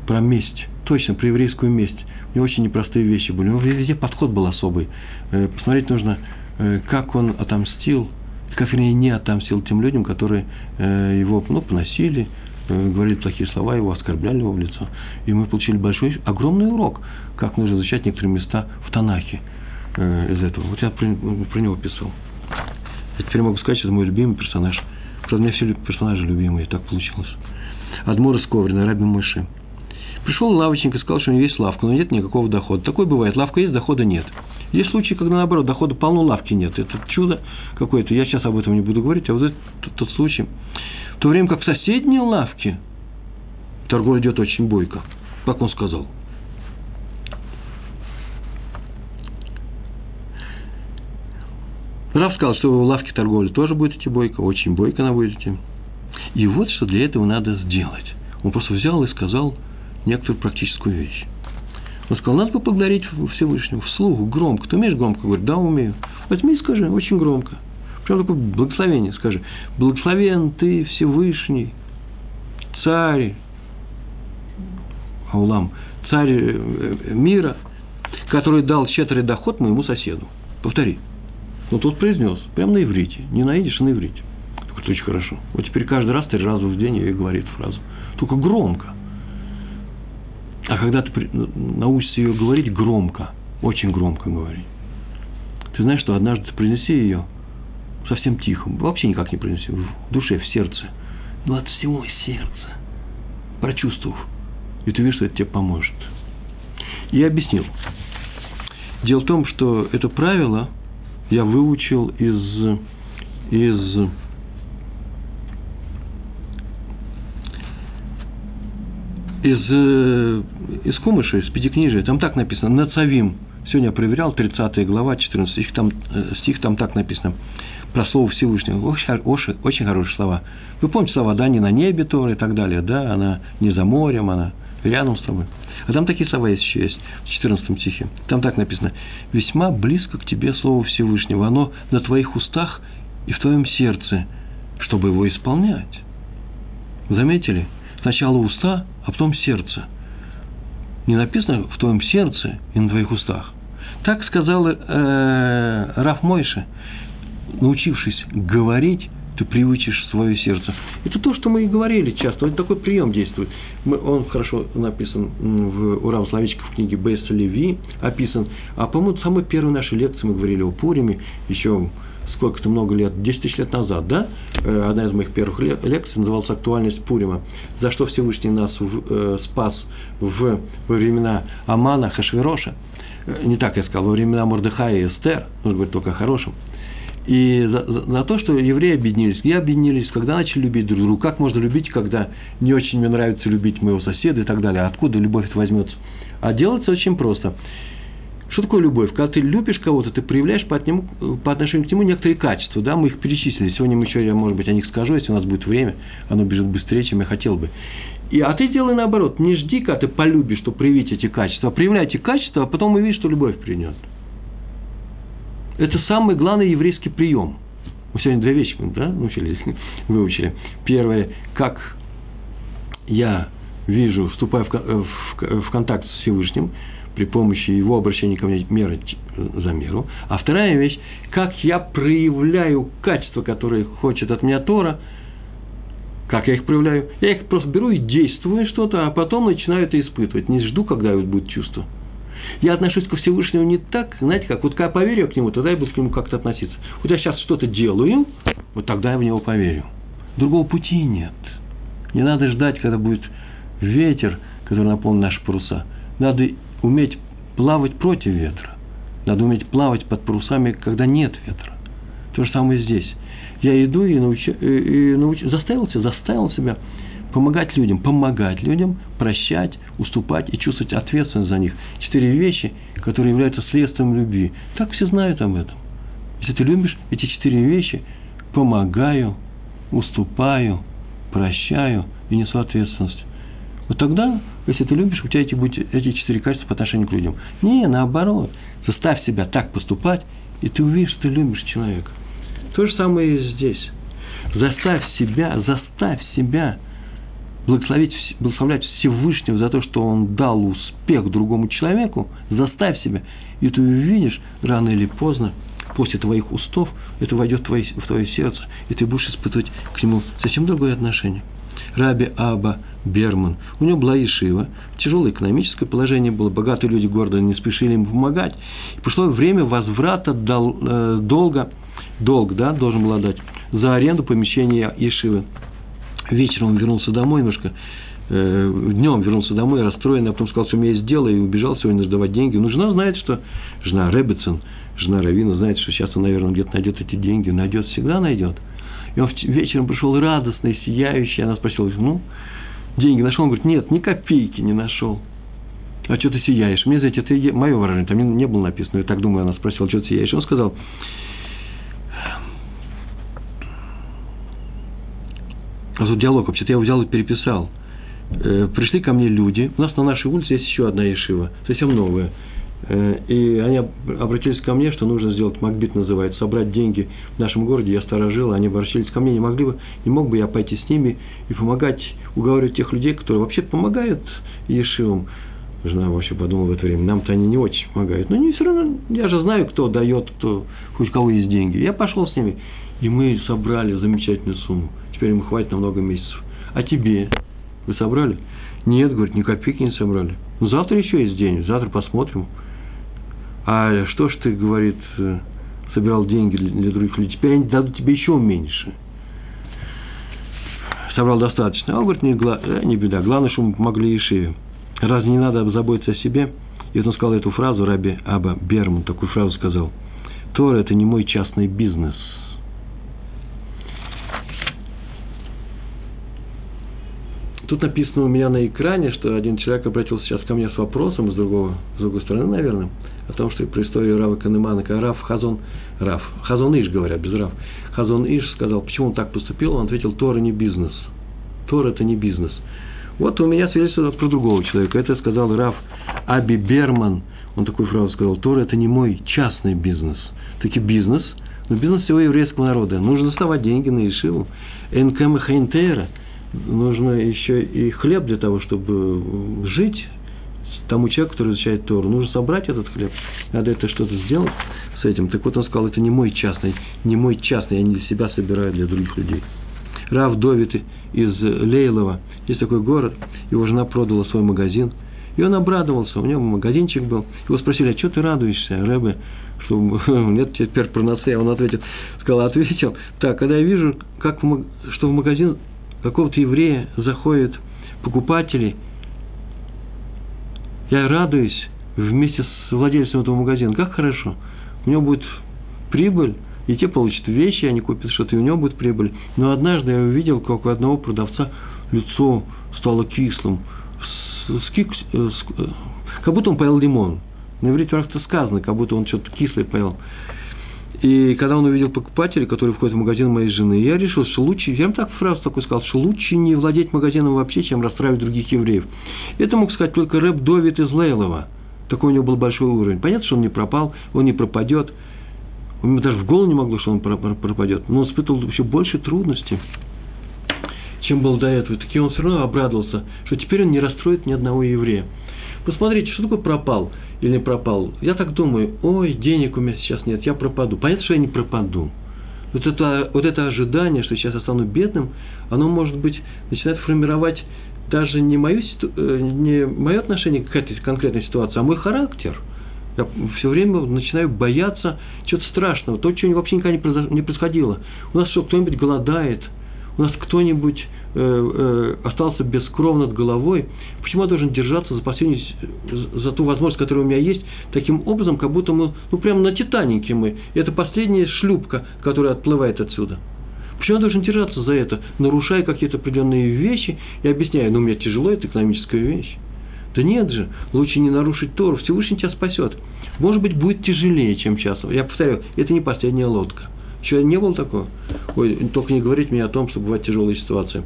про месть, точно, про еврейскую месть. У него очень непростые вещи были. У него везде подход был особый. Э, посмотреть нужно, э, как он отомстил, как, вернее, не отомстил тем людям, которые э, его ну, поносили, э, говорили плохие слова, его оскорбляли его в лицо. И мы получили большой, огромный урок, как нужно изучать некоторые места в Танахе – э, из этого. Вот я про, про него писал. Я теперь могу сказать, что это мой любимый персонаж. Правда, у меня все персонажи любимые, так получилось. Адмор из Коврина, Раби Мойши. Пришел лавочник и сказал, что у него есть лавка, но нет никакого дохода. Такое бывает. Лавка есть, дохода нет. Есть случаи, когда наоборот, дохода полно, лавки нет. Это чудо какое-то. Я сейчас об этом не буду говорить, а вот это тот случай. В то время как в соседней лавке торговля идет очень бойко. Как он сказал – Раф сказал, что в лавке торговли тоже будет идти бойко, очень бойко она будет идти. И вот что для этого надо сделать. Он просто взял и сказал некоторую практическую вещь. Он сказал, надо поблагодарить Всевышнего вслух, громко. Ты умеешь громко говорить? Да, умею. Возьми и скажи, очень громко. Прям такое благословение скажи. Благословен ты Всевышний, царь, Аулам, царь э, э, мира, который дал щедрый доход моему соседу. Повтори. Но тот произнес, прямо на иврите, не на идиш, а на иврите. Это очень хорошо. Вот теперь каждый раз три раза в день ее говорит фразу. Только громко. А когда ты научишься ее говорить громко, очень громко говорить, ты знаешь, что однажды ты принеси ее совсем тихо, вообще никак не принеси, в душе, в сердце, но от всего сердца, прочувствовав, и ты видишь, что это тебе поможет. И я объяснил. Дело в том, что это правило – я выучил из, из из, э, из Кумыша, из Пятикнижия, там так написано, Нацавим, сегодня я проверял, 30 глава, 14 стих, там, э, стих там так написано, про слово Всевышнего, очень, очень, хорошие слова. Вы помните слова, да, не на небе Тора и так далее, да, она не за морем, она рядом с тобой. А там такие слова есть еще есть, в 14 стихе. Там так написано. «Весьма близко к тебе Слово Всевышнего, оно на твоих устах и в твоем сердце, чтобы его исполнять». Заметили? Сначала уста, а потом сердце. Не написано в твоем сердце и на твоих устах. Так сказал э, Раф Мойша, научившись говорить ты приучишь свое сердце. Это то, что мы и говорили часто. Вот такой прием действует. Мы, он хорошо написан в Урам Славичка в книге Бейса Леви, описан. А, по-моему, самой первой нашей лекции мы говорили о Пуриме, еще сколько-то много лет, 10 тысяч лет назад, да? Э, одна из моих первых лекций называлась «Актуальность Пурима». За что Всевышний нас э, спас в, во времена Амана, Хашвироша. Э, не так я сказал, во времена Мордыхая и Эстер, нужно говорить только о хорошем – и за, за, то, что евреи объединились. Где объединились, когда начали любить друг друга. Как можно любить, когда не очень мне нравится любить моего соседа и так далее. Откуда любовь возьмется? А делается очень просто. Что такое любовь? Когда ты любишь кого-то, ты проявляешь по, нему, по отношению к нему некоторые качества. Да? Мы их перечислили. Сегодня мы еще, я, может быть, о них скажу, если у нас будет время. Оно бежит быстрее, чем я хотел бы. И, а ты делай наоборот. Не жди, когда ты полюбишь, что проявить эти качества. А проявляй эти качества, а потом увидишь, что любовь придет. Это самый главный еврейский прием. Мы сегодня две вещи да, научились, выучили. Первое, как я вижу, вступаю в, в, в контакт с Всевышним, при помощи его обращения ко мне меры за меру. А вторая вещь, как я проявляю качества, которые хочет от меня Тора, как я их проявляю? Я их просто беру и действую что-то, а потом начинаю это испытывать. Не жду, когда будет чувство. Я отношусь ко Всевышнему не так, знаете, как вот когда поверю к нему, тогда я буду к нему как-то относиться. Вот я сейчас что-то делаю, вот тогда я в него поверю. Другого пути нет. Не надо ждать, когда будет ветер, который наполнит наши паруса. Надо уметь плавать против ветра. Надо уметь плавать под парусами, когда нет ветра. То же самое здесь. Я иду и, научу, и науч, заставил себя, заставил себя помогать людям, помогать людям, прощать, уступать и чувствовать ответственность за них. Четыре вещи, которые являются следствием любви. Так все знают об этом. Если ты любишь эти четыре вещи, помогаю, уступаю, прощаю и несу ответственность. Вот тогда, если ты любишь, у тебя эти будут эти четыре качества по отношению к людям. Не, наоборот. Заставь себя так поступать, и ты увидишь, что ты любишь человека. То же самое и здесь. Заставь себя, заставь себя благословить, благословлять Всевышнего за то, что он дал успех другому человеку, заставь себя, и ты увидишь рано или поздно, после твоих устов, это войдет в твое, в твое сердце, и ты будешь испытывать к нему совсем другое отношение. Раби Аба Берман. У него была Ешива, тяжелое экономическое положение было, богатые люди города не спешили ему помогать. И пришло время возврата дол, э, долга, долг, да, должен был отдать, за аренду помещения Ешивы. Вечером он вернулся домой немножко, э, днем вернулся домой, расстроенный, а потом сказал, что у меня есть дело, и убежал сегодня сдавать деньги. Но жена знает, что, жена Ребетсон, жена Равина знает, что сейчас он, наверное, где-то найдет эти деньги, найдет, всегда найдет. И он вечером пришел радостный, сияющий, она спросила, ну, деньги нашел? Он говорит, нет, ни копейки не нашел. А что ты сияешь? Мне, знаете, это мое выражение, там не было написано, я так думаю, она спросила, что ты сияешь. Он сказал, а тут диалог, вообще-то я его взял и переписал. Э, пришли ко мне люди, у нас на нашей улице есть еще одна Ешива, совсем новая. Э, и они обратились ко мне, что нужно сделать, Макбит называется, собрать деньги в нашем городе, я сторожил, они обратились ко мне, не могли бы, не мог бы я пойти с ними и помогать, уговаривать тех людей, которые вообще помогают Ешивам. Жена вообще подумала в это время, нам-то они не очень помогают. Но не все равно, я же знаю, кто дает, кто, хоть у кого есть деньги. Я пошел с ними, и мы собрали замечательную сумму. Теперь им хватит на много месяцев. А тебе? Вы собрали? Нет, говорит, ни копейки не собрали. Ну, завтра еще есть день, завтра посмотрим. А что ж ты, говорит, э, собирал деньги для других людей, теперь они дадут тебе еще меньше. Собрал достаточно. А он говорит, не, э, не беда, главное, чтобы мы помогли Ишиве. Разве не надо заботиться о себе? И вот он сказал эту фразу, Раби Аба Берман такую фразу сказал. Тора – это не мой частный бизнес. Тут написано у меня на экране, что один человек обратился сейчас ко мне с вопросом с, другого, с другой стороны, наверное – о том, что про историю Рава Канемана, Рав Хазон, Рав, Хазон Иш, говорят, без Рав, Хазон Иш сказал, почему он так поступил, он ответил, Тора не бизнес. Тора это не бизнес. Вот у меня свидетельство про другого человека. Это сказал Рав Аби Берман. Он такую фразу сказал, Тора это не мой частный бизнес. Таки бизнес, но бизнес всего еврейского народа. Нужно доставать деньги на Ишиву. Энкэм Хейнтейра. Нужно еще и хлеб для того, чтобы жить. Тому человеку, который изучает Тору, нужно собрать этот хлеб, надо это что-то сделать с этим. Так вот он сказал, это не мой частный, не мой частный, я не для себя собираю, для других людей. Рав Довид из Лейлова, есть такой город, его жена продала свой магазин, и он обрадовался, у него магазинчик был. Его спросили, а что ты радуешься, Рэбе, что нет теперь панацея? Он ответил, сказал, ответил, так, когда я вижу, как что в магазин какого-то еврея заходят покупатели – я радуюсь вместе с владельцем этого магазина. Как хорошо. У него будет прибыль, и те получат вещи, они купят что-то, и у него будет прибыль. Но однажды я увидел, как у одного продавца лицо стало кислым. Э, э, как будто он поел лимон. На иврите как-то сказано, как будто он что-то кислое поел. И когда он увидел покупателя, который входит в магазин моей жены, я решил, что лучше, я ему так фразу такой сказал, что лучше не владеть магазином вообще, чем расстраивать других евреев. Это мог сказать только рэп Довид из Лейлова. Такой у него был большой уровень. Понятно, что он не пропал, он не пропадет. У него даже в голову не могло, что он пропадет. Но он испытывал еще больше трудностей. чем был до этого. Таки он все равно обрадовался, что теперь он не расстроит ни одного еврея. Посмотрите, что такое пропал или пропал. Я так думаю, ой, денег у меня сейчас нет, я пропаду. Понятно, что я не пропаду. Вот это, вот это ожидание, что сейчас я стану бедным, оно, может быть, начинает формировать даже не, мою, э, не мое отношение к этой конкретной ситуации, а мой характер. Я все время начинаю бояться чего-то страшного, то, чего вообще никогда не происходило. У нас что, кто-нибудь голодает, у нас кто-нибудь остался без крова над головой, почему я должен держаться за последнюю, за ту возможность, которая у меня есть, таким образом, как будто мы, ну, прямо на Титанике мы. Это последняя шлюпка, которая отплывает отсюда. Почему я должен держаться за это, нарушая какие-то определенные вещи и объясняя, ну, мне тяжело, это экономическая вещь. Да нет же, лучше не нарушить Тору, Всевышний тебя спасет. Может быть, будет тяжелее, чем сейчас. Я повторяю, это не последняя лодка. Еще не было такого. Ой, только не говорить мне о том, что бывают тяжелые ситуации.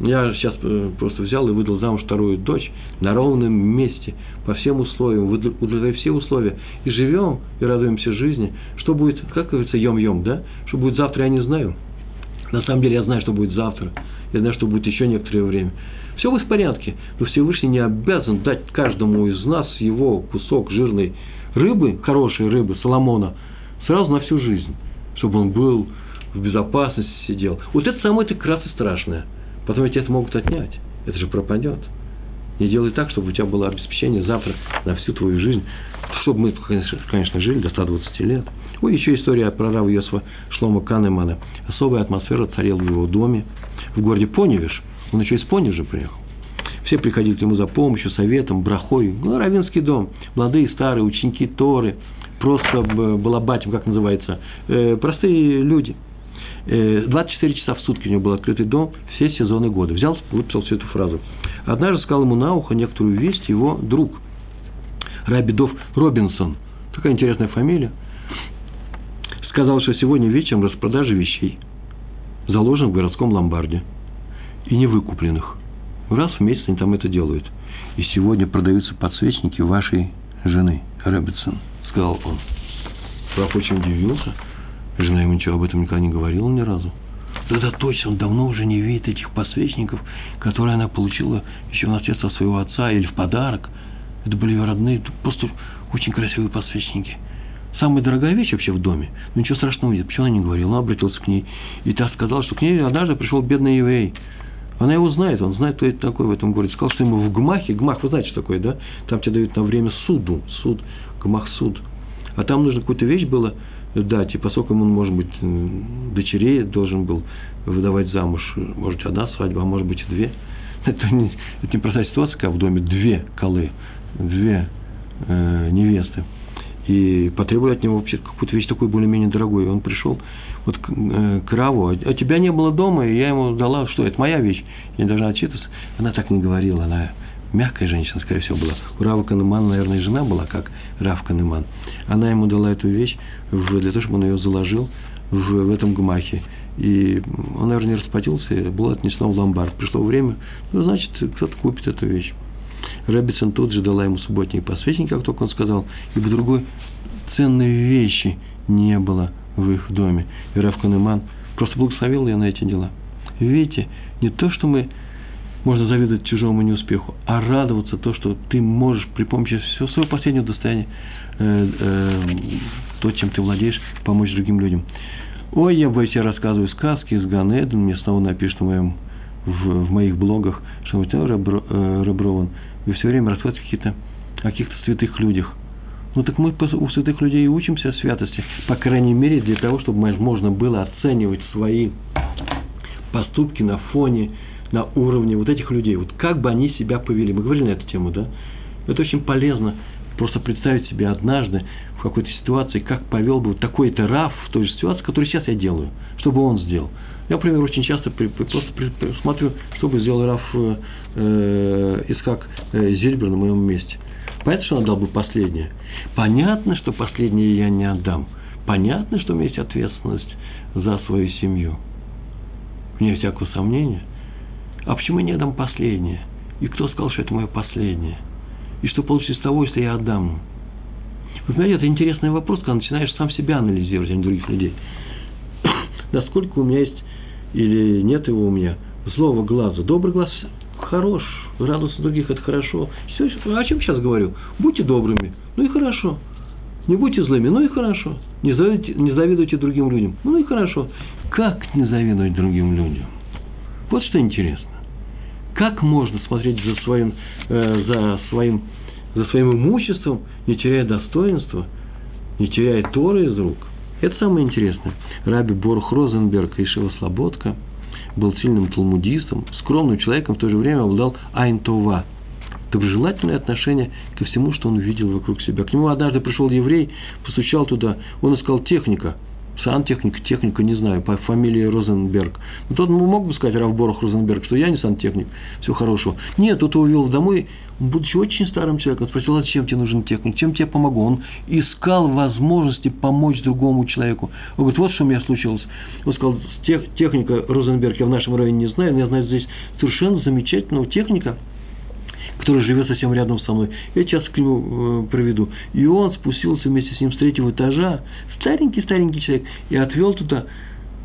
Я сейчас э, просто взял и выдал замуж вторую дочь на ровном месте, по всем условиям, удовлетворив все условия. И живем, и радуемся жизни. Что будет, как говорится, ем-ем, да? Что будет завтра, я не знаю. На самом деле я знаю, что будет завтра. Я знаю, что будет еще некоторое время. Все в порядке, но Всевышний не обязан дать каждому из нас его кусок жирной рыбы, хорошей рыбы, Соломона, сразу на всю жизнь, чтобы он был в безопасности, сидел. Вот это самое-то и страшное. Потом ведь это могут отнять. Это же пропадет. Не делай так, чтобы у тебя было обеспечение завтра на всю твою жизнь. Чтобы мы, конечно, жили до 120 лет. Ой, еще история про Рава Йосифа Шлома Канемана. Особая атмосфера царила в его доме. В городе Поневиш – он еще из Понежа приехал. Все приходили к нему за помощью, советом, брахой. Ну, равинский дом. Молодые, старые, ученики Торы. Просто балабатим, как называется. Э, простые люди. 24 э, часа в сутки у него был открытый дом, все сезоны года. Взял, выписал всю эту фразу. Однажды сказал ему на ухо некоторую весть его друг, Рабидов Робинсон. Такая интересная фамилия. Сказал, что сегодня вечером распродажа вещей заложен в городском ломбарде – и невыкупленных. Раз в месяц они там это делают. И сегодня продаются подсвечники вашей жены, Рэббитсон, сказал он. Раф очень удивился. Жена ему ничего об этом никогда не говорила ни разу. Да, да, точно, он давно уже не видит этих подсвечников, которые она получила еще в наследство своего отца или в подарок. Это были ее родные, просто очень красивые подсвечники. Самая дорогая вещь вообще в доме. Но ничего страшного нет. Почему она не говорила? Он обратился к ней. И та сказала, что к ней однажды пришел бедный еврей. Она его знает, он знает, кто это такой в этом городе. Сказал, что ему в Гмахе, Гмах, вы знаете, что такое, да? Там тебе дают на время суду, суд, Гмах суд. А там нужно какую-то вещь было дать, и поскольку он, может быть, дочерей должен был выдавать замуж, может, одна свадьба, а может быть, и две. Это не, это не простая ситуация, когда в доме две колы, две э, невесты. И потребовали от него вообще какую-то вещь такую более-менее дорогую. И он пришел, вот к, э, к Раву, а тебя не было дома, и я ему дала, что это моя вещь, я не должна отчитываться. Она так не говорила, она мягкая женщина, скорее всего, была. У Рава Канемана, наверное, жена была, как Рав Канеман. Она ему дала эту вещь для того, чтобы он ее заложил в, в этом гмахе. И он, наверное, не расплатился, и было отнесено в ломбард. Пришло время, ну, значит, кто-то купит эту вещь. Рэббитсон тут же дала ему субботний посвящение, как только он сказал, ибо другой ценной вещи не было в их доме. И Рав Канеман просто благословил ее на эти дела. Видите, не то, что мы можно завидовать чужому неуспеху, а радоваться то, что ты можешь при помощи всего своего последнего достояния, э, э, то, чем ты владеешь, помочь другим людям. Ой, я боюсь, я рассказываю сказки из Ганеден, мне снова напишут в, моем, в, в моих блогах, что вы, э, Реброван, вы все время рассказываете какие-то, о каких-то святых людях – ну так мы у святых людей и учимся святости, по крайней мере, для того, чтобы можно было оценивать свои поступки на фоне, на уровне вот этих людей. Вот как бы они себя повели. Мы говорили на эту тему, да? Это очень полезно просто представить себе однажды в какой-то ситуации, как повел бы вот такой-то Раф в той же ситуации, которую сейчас я делаю, чтобы он сделал. Я, например, очень часто при, просто при, при, смотрю, что бы сделал Раф э, э Исхак э, Зильбер на моем месте. Понятно, что он отдал бы последнее. Понятно, что последнее я не отдам. Понятно, что у меня есть ответственность за свою семью. Вне всякого сомнения. А почему я не отдам последнее? И кто сказал, что это мое последнее? И что получится из того, если я отдам? Вы знаете, это интересный вопрос, когда начинаешь сам себя анализировать, а не других людей. Насколько у меня есть или нет его у меня злого глаза. Добрый глаз хорош, радоваться других – это хорошо. Все, о чем сейчас говорю? Будьте добрыми, ну и хорошо. Не будьте злыми, ну и хорошо. Не завидуйте, не завидуйте другим людям, ну и хорошо. Как не завидовать другим людям? Вот что интересно. Как можно смотреть за своим, э, за своим, за своим имуществом, не теряя достоинства, не теряя Торы из рук? Это самое интересное. Раби Борх Розенберг и Слободка был сильным талмудистом, скромным человеком, в то же время обладал Айнтова – доброжелательное отношение ко всему, что он видел вокруг себя. К нему однажды пришел еврей, постучал туда, он искал техника, сантехник, техника, не знаю, по фамилии Розенберг. Но тот мог бы сказать Равборох Розенберг, что я не сантехник, все хорошо. Нет, тот его увел домой, будучи очень старым человеком, спросил, а зачем тебе нужен техник, чем тебе помогу? Он искал возможности помочь другому человеку. Он говорит, вот что у меня случилось. Он сказал, тех, техника Розенберг я в нашем районе не знаю, но я знаю здесь совершенно замечательного техника, который живет совсем рядом со мной. Я сейчас к нему э, проведу. И он спустился вместе с ним с третьего этажа, старенький-старенький человек, и отвел туда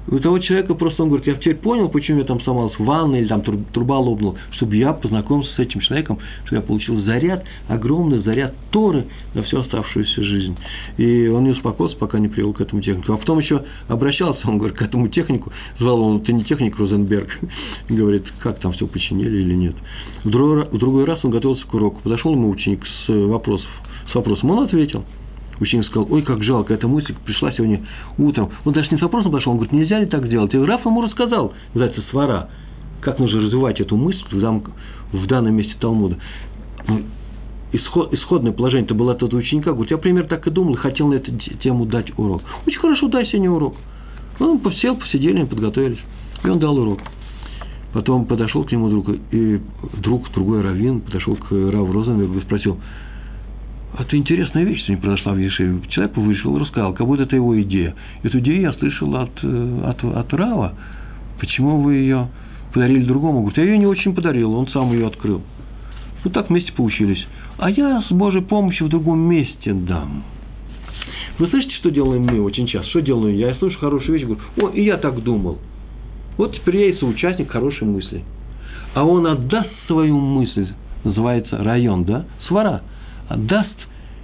у того человека просто он говорит, я теперь понял, почему я там сломался в ванной или там труба лопнула, чтобы я познакомился с этим человеком, чтобы я получил заряд, огромный заряд Торы на всю оставшуюся жизнь. И он не успокоился, пока не привел к этому технику. А потом еще обращался, он говорит, к этому технику, звал он, ты не техник Розенберг, говорит, как там все починили или нет. В другой раз он готовился к уроку, подошел ему ученик с, вопросов, с вопросом, он ответил – Ученик сказал, ой, как жалко, эта мысль пришла сегодня утром. Он даже не с вопросом пошел, он говорит, нельзя ли так сделать? И Раф ему рассказал, называется, свара, как нужно развивать эту мысль в, дам, в данном месте Талмуда. Ну, исход, исходное положение это было от этого ученика, говорит, я примерно так и думал, хотел на эту тему дать урок. Очень хорошо, дай сегодня урок. Он посел, посидели, подготовились, и он дал урок. Потом подошел к нему друг, и друг, другой раввин, подошел к Раву Розенбергу и спросил, это интересная вещь сегодня произошла в Ешиве. Человек вышел рассказал, как будто это его идея. Эту идею я слышал от, э, от, от Рава. Почему вы ее подарили другому? Говорит, я ее не очень подарил, он сам ее открыл. Вот так вместе поучились. А я с Божьей помощью в другом месте дам. Вы слышите, что делаем мы очень часто? Что делаю я? Я слышу хорошую вещь, говорю, о, и я так думал. Вот теперь я и соучастник хорошей мысли. А он отдаст свою мысль, называется район, да? Свара отдаст,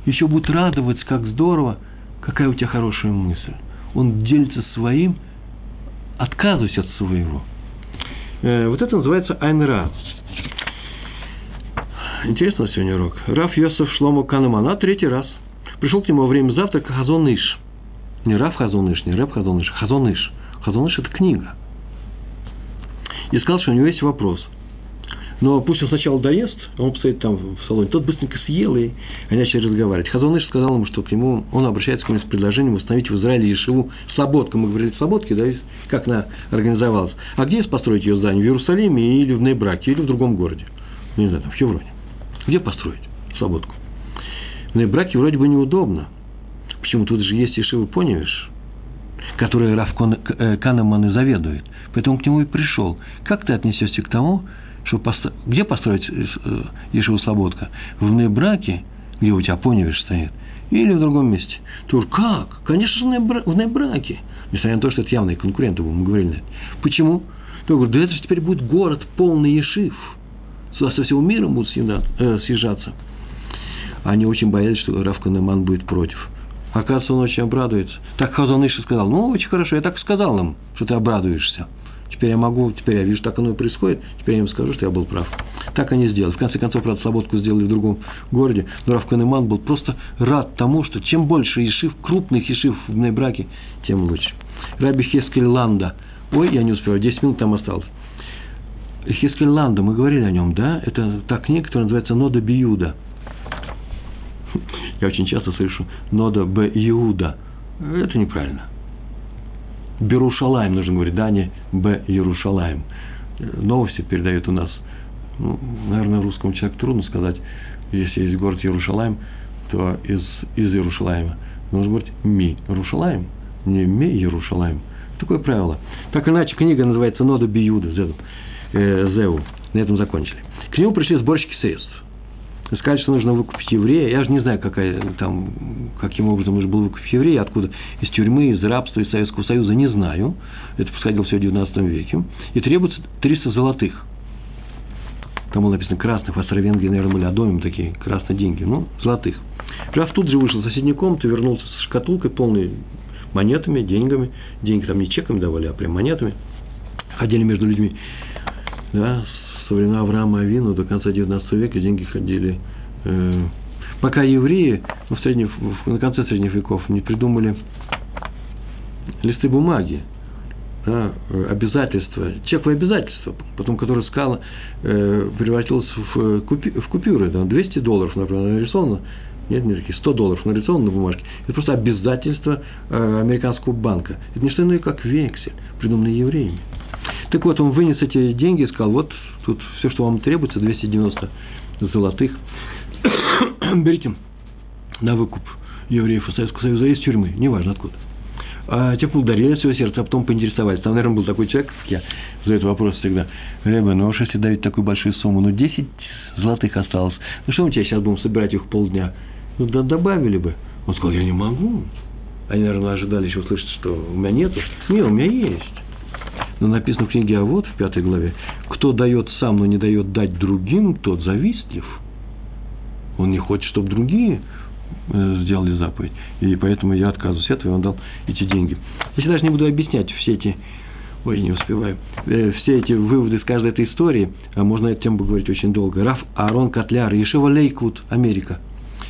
еще будет радоваться, как здорово, какая у тебя хорошая мысль. Он делится своим, отказываясь от своего. Э, вот это называется Айнра. Интересно сегодня урок. Раф Йосеф Шломо Канемана третий раз. Пришел к нему во время завтрака Хазон Иш. Не Раф Хазон Иш, не Раф Хазон Иш, Хазон Иш. Хазон Иш – это книга. И сказал, что у него есть вопрос – но пусть он сначала доест, а он постоит там в салоне. Тот быстренько съел, и они начали разговаривать. Хазоныш сказал ему, что к нему, он обращается к нему с предложением установить в Израиле Ешиву Слободка. Мы говорили Слободке, да, как она организовалась. А где построить ее здание? В Иерусалиме или в Нейбраке, или в другом городе? Ну, не знаю, там, в Хевроне. Где построить Слободку? В Нейбраке вроде бы неудобно. Почему? Тут же есть Ешива Поневиш, который Раф э, Канеман и заведует. Поэтому к нему и пришел. Как ты отнесешься к тому, чтобы постро... где построить э, Ешиву Слободка? В Небраке, где у тебя Поневиш стоит, или в другом месте? Тур, как? Конечно же, в Небраке. Несмотря на то, что это явные конкуренты, мы говорили на это. Почему? Тур говорит, да это же теперь будет город полный Ешив. Сюда со всего мира будут э, съезжаться. Они очень боялись, что Раф Канеман будет против. Оказывается, он очень обрадуется. Так Хазон Иша сказал, ну, очень хорошо, я так сказал им, что ты обрадуешься. Теперь я могу, теперь я вижу, так оно и происходит, теперь я им скажу, что я был прав. Так они сделали. В конце концов, правда, Слободку сделали в другом городе, но Раф Канеман был просто рад тому, что чем больше ешив, крупных ешив в Нейбраке, тем лучше. Раби Хескель Ланда. Ой, я не успеваю, 10 минут там осталось. Хескель Ланда, мы говорили о нем, да? Это та книга, которая называется «Нода Биюда». Я очень часто слышу «Нода Б. Иуда». Это неправильно. Берушалаем нужно говорить, да, не Б. Ярушалаем. Новости передают у нас. Ну, наверное, русскому человеку трудно сказать, если есть город Ярушалаем, то из, из Ярушалаема. Нужно говорить Ми Ярушалаем, не Ми Ярушалаем. Такое правило. Так иначе книга называется Нода Биюда, Зеу. Э. На этом закончили. К нему пришли сборщики средств. Сказали, что нужно выкупить еврея. Я же не знаю, какая, там, каким образом нужно было выкупить еврея, откуда, из тюрьмы, из рабства, из Советского Союза, не знаю. Это происходило все в 19 веке. И требуется 300 золотых. Там было написано красных, в Австро-Венгрии, наверное, были одомим такие, красные деньги, ну, золотых. Жав тут же вышел в соседнюю комнату, вернулся с шкатулкой, полной монетами, деньгами. Деньги там не чеками давали, а прям монетами. Ходили между людьми. Да, со времен Авраама Авину до конца 19 века деньги ходили. Э, пока евреи ну, в средних, на конце средних веков не придумали листы бумаги, да, обязательства, чековые обязательства, потом которое скала э, превратилось в, в купюры, да, 200 долларов, например, нарисовано, нет, не такие, 100 долларов нарисовано на бумажке, это просто обязательство э, американского банка. Это не что иное, как вексель, придуманный евреями. Так вот, он вынес эти деньги и сказал, вот тут все, что вам требуется, 290 золотых, берите на выкуп евреев из Советского Союза из тюрьмы, неважно откуда. А те ударили свое сердце, а потом поинтересовались. Там, наверное, был такой человек, как я, задает вопрос всегда. Рэбе, ну уж если давить такую большую сумму, ну 10 золотых осталось. Ну что мы тебя сейчас будем собирать их полдня? Ну да добавили бы. Он сказал, я не могу. Они, наверное, ожидали еще услышать, что у меня нету. Не, у меня есть. Но написано в книге А вот в пятой главе, кто дает сам, но не дает дать другим, тот завистлив. Он не хочет, чтобы другие э, сделали заповедь. И поэтому я отказываюсь от этого, и он дал эти деньги. Я даже не буду объяснять все эти Ой, не успеваю. Э, все эти выводы из каждой этой истории, а можно эту тему поговорить очень долго. Раф Аарон Котляр, Ешива Лейквуд, Америка.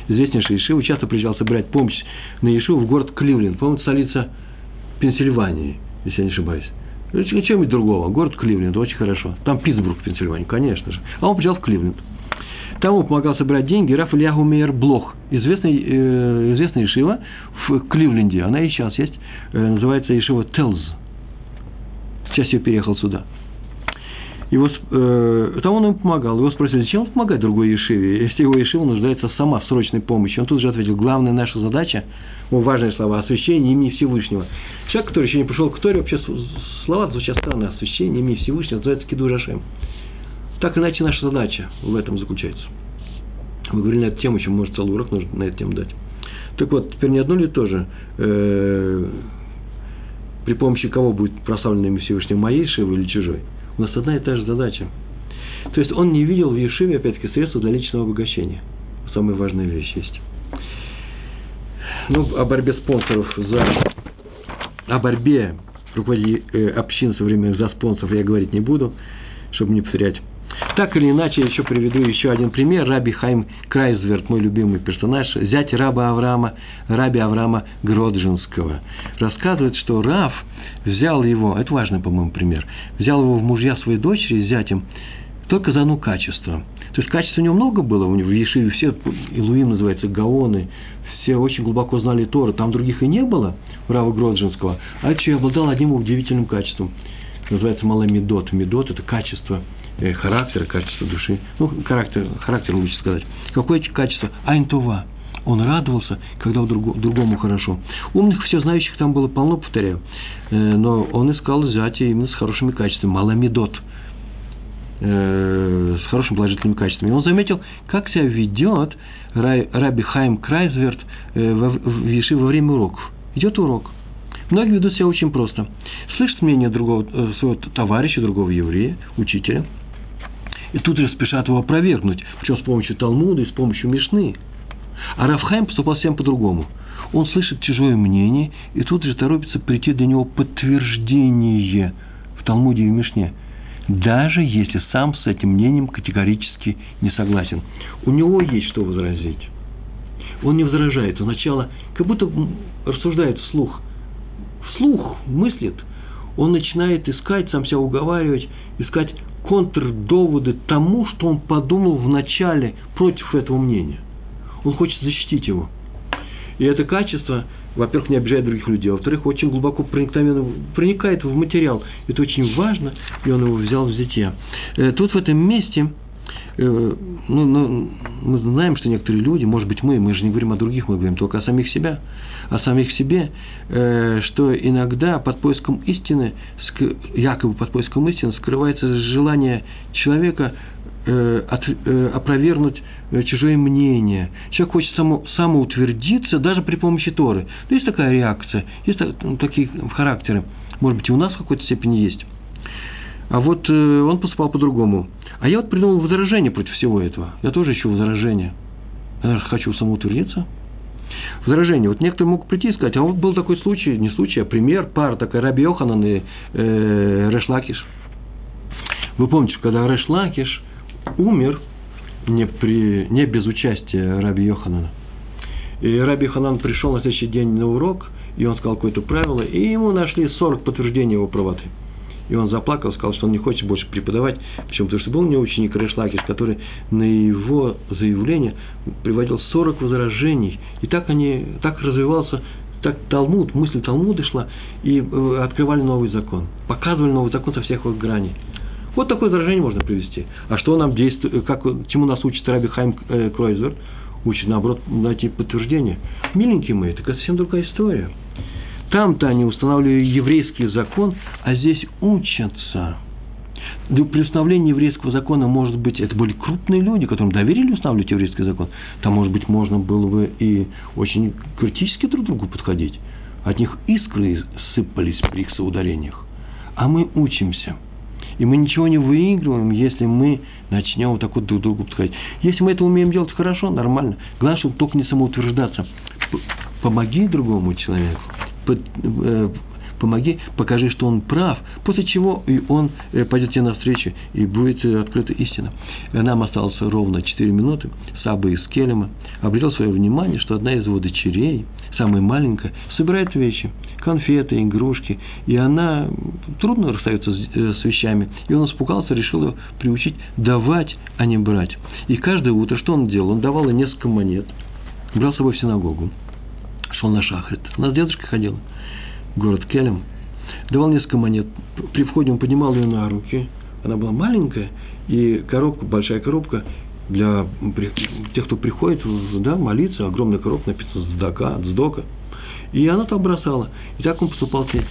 Известнейший Ешива, часто приезжал собирать помощь на Ешиву в город Кливленд. По-моему, столица Пенсильвании, если я не ошибаюсь. Чем-нибудь другого. Город Кливленд, очень хорошо. Там Питтсбург, Пенсильвания, конечно же. А он приезжал в Кливленд. Там он помогал собирать деньги Раф Ильягу Мейер Блох, известный, э, известная Ишива в Кливленде. Она и сейчас есть, э, называется Ишива Телз. Сейчас я переехал сюда. Его, э, там он им помогал. Его спросили, зачем он помогает другой Ешиве, если его Ешива нуждается сама в срочной помощи. Он тут же ответил, главная наша задача, ну, важные слова, освящение имени Всевышнего. Человек, который еще не пришел к Торе, вообще слова звучат странно, освящение имени Всевышнего, называется Кидурашем. Так иначе наша задача в этом заключается. Мы говорили на эту тему, еще может целый урок нужно на эту тему дать. Так вот, теперь не одно ли тоже, э, при помощи кого будет прославлено имя Всевышнего, моей Шивы или чужой? У нас одна и та же задача. То есть он не видел в Ешиве, опять-таки, средства для личного обогащения. Самая важная вещь есть. Ну, о борьбе спонсоров за... О борьбе руководителей э, общин современных за спонсоров я говорить не буду, чтобы не повторять так или иначе, я еще приведу еще один пример. Раби Хайм Крайзверт, мой любимый персонаж, зять раба Авраама, раби Авраама Гроджинского. Рассказывает, что Рав взял его, это важный, по-моему, пример, взял его в мужья своей дочери зятем только за одно качество. То есть качества у него много было, у него в Ешиве все, Илуим называется, Гаоны, все очень глубоко знали Тору, там других и не было, у Рава Гроджинского, а еще обладал одним удивительным качеством, называется Маламедот. Медот – это качество – характера, качество души. Ну, характер, характер лучше сказать. Какое качество? Айнтува. Он радовался, когда другому хорошо. Умных, все знающих там было полно, повторяю. Э, но он искал зятя именно с хорошими качествами. Маламедот. Э, с хорошими положительными качествами. И он заметил, как себя ведет Раби Хайм Крайзверт в Виши во время уроков. Идет урок. Многие ведут себя очень просто. Слышат мнение другого, своего товарища, другого еврея, учителя – и тут же спешат его опровергнуть, причем с помощью Талмуда и с помощью Мишны. А Рафхайм поступал всем по-другому. Он слышит чужое мнение и тут же торопится прийти до него подтверждение в Талмуде и в Мишне, даже если сам с этим мнением категорически не согласен. У него есть что возразить. Он не возражает, он сначала как будто рассуждает вслух. Вслух мыслит. Он начинает искать, сам себя уговаривать, искать контрдоводы тому, что он подумал в начале против этого мнения. Он хочет защитить его. И это качество, во-первых, не обижает других людей, во-вторых, очень глубоко проникает в материал. Это очень важно, и он его взял в зятье. Э, тут в этом месте ну, ну, мы знаем, что некоторые люди, может быть, мы, мы же не говорим о других, мы говорим только о самих себя, о самих себе, э, что иногда под поиском истины, якобы под поиском истины, скрывается желание человека э, от, э, опровергнуть э, чужое мнение. Человек хочет само, самоутвердиться даже при помощи Торы. Есть такая реакция, есть так, ну, такие характеры. Может быть, и у нас в какой-то степени есть. А вот э, он поступал по-другому. А я вот придумал возражение против всего этого. Я тоже ищу возражение. Я хочу самоутвердиться. Возражение. Вот некоторые могут прийти и сказать, а вот был такой случай, не случай, а пример, пара такая, Раби Йоханан и э, Решлакиш. Вы помните, когда Решлакиш умер не, при, не без участия Раби Йоханана. И Раби Йоханан пришел на следующий день на урок, и он сказал какое-то правило, и ему нашли 40 подтверждений его правоты. И он заплакал, сказал, что он не хочет больше преподавать. Почему? Потому что был у него ученик Решлакиш, который на его заявление приводил 40 возражений. И так они, так развивался так Талмуд, мысль Талмуда шла, и э, открывали новый закон, показывали новый закон со всех его граней. Вот такое возражение можно привести. А что нам действует, как, чему нас учит Раби Хайм э, Кройзер? Учит, наоборот, найти подтверждение. Миленькие мои, это совсем другая история. Там-то они устанавливали еврейский закон, а здесь учатся. При установлении еврейского закона, может быть, это были крупные люди, которым доверили устанавливать еврейский закон. Там, может быть, можно было бы и очень критически друг к другу подходить. От них искры сыпались при их соударениях. А мы учимся. И мы ничего не выигрываем, если мы начнем вот так вот друг к другу подходить. Если мы это умеем делать хорошо, нормально. Главное, чтобы только не самоутверждаться. Помоги другому человеку помоги, покажи, что он прав, после чего и он э, пойдет тебе навстречу, и будет э, открыта истина. Нам осталось ровно 4 минуты. Саба из Келема обрел свое внимание, что одна из его дочерей, самая маленькая, собирает вещи, конфеты, игрушки, и она трудно расстается с вещами. И он испугался, решил ее приучить давать, а не брать. И каждое утро что он делал? Он давал ей несколько монет, брал с собой в синагогу, шел на шахрит. У нас дедушка ходил, город Келем, давал несколько монет. При входе он поднимал ее на руки. Она была маленькая, и коробка, большая коробка для тех, кто приходит да, молиться, огромная коробка, написано «Сдака», «Сдока». И она там бросала. И так он поступал с ней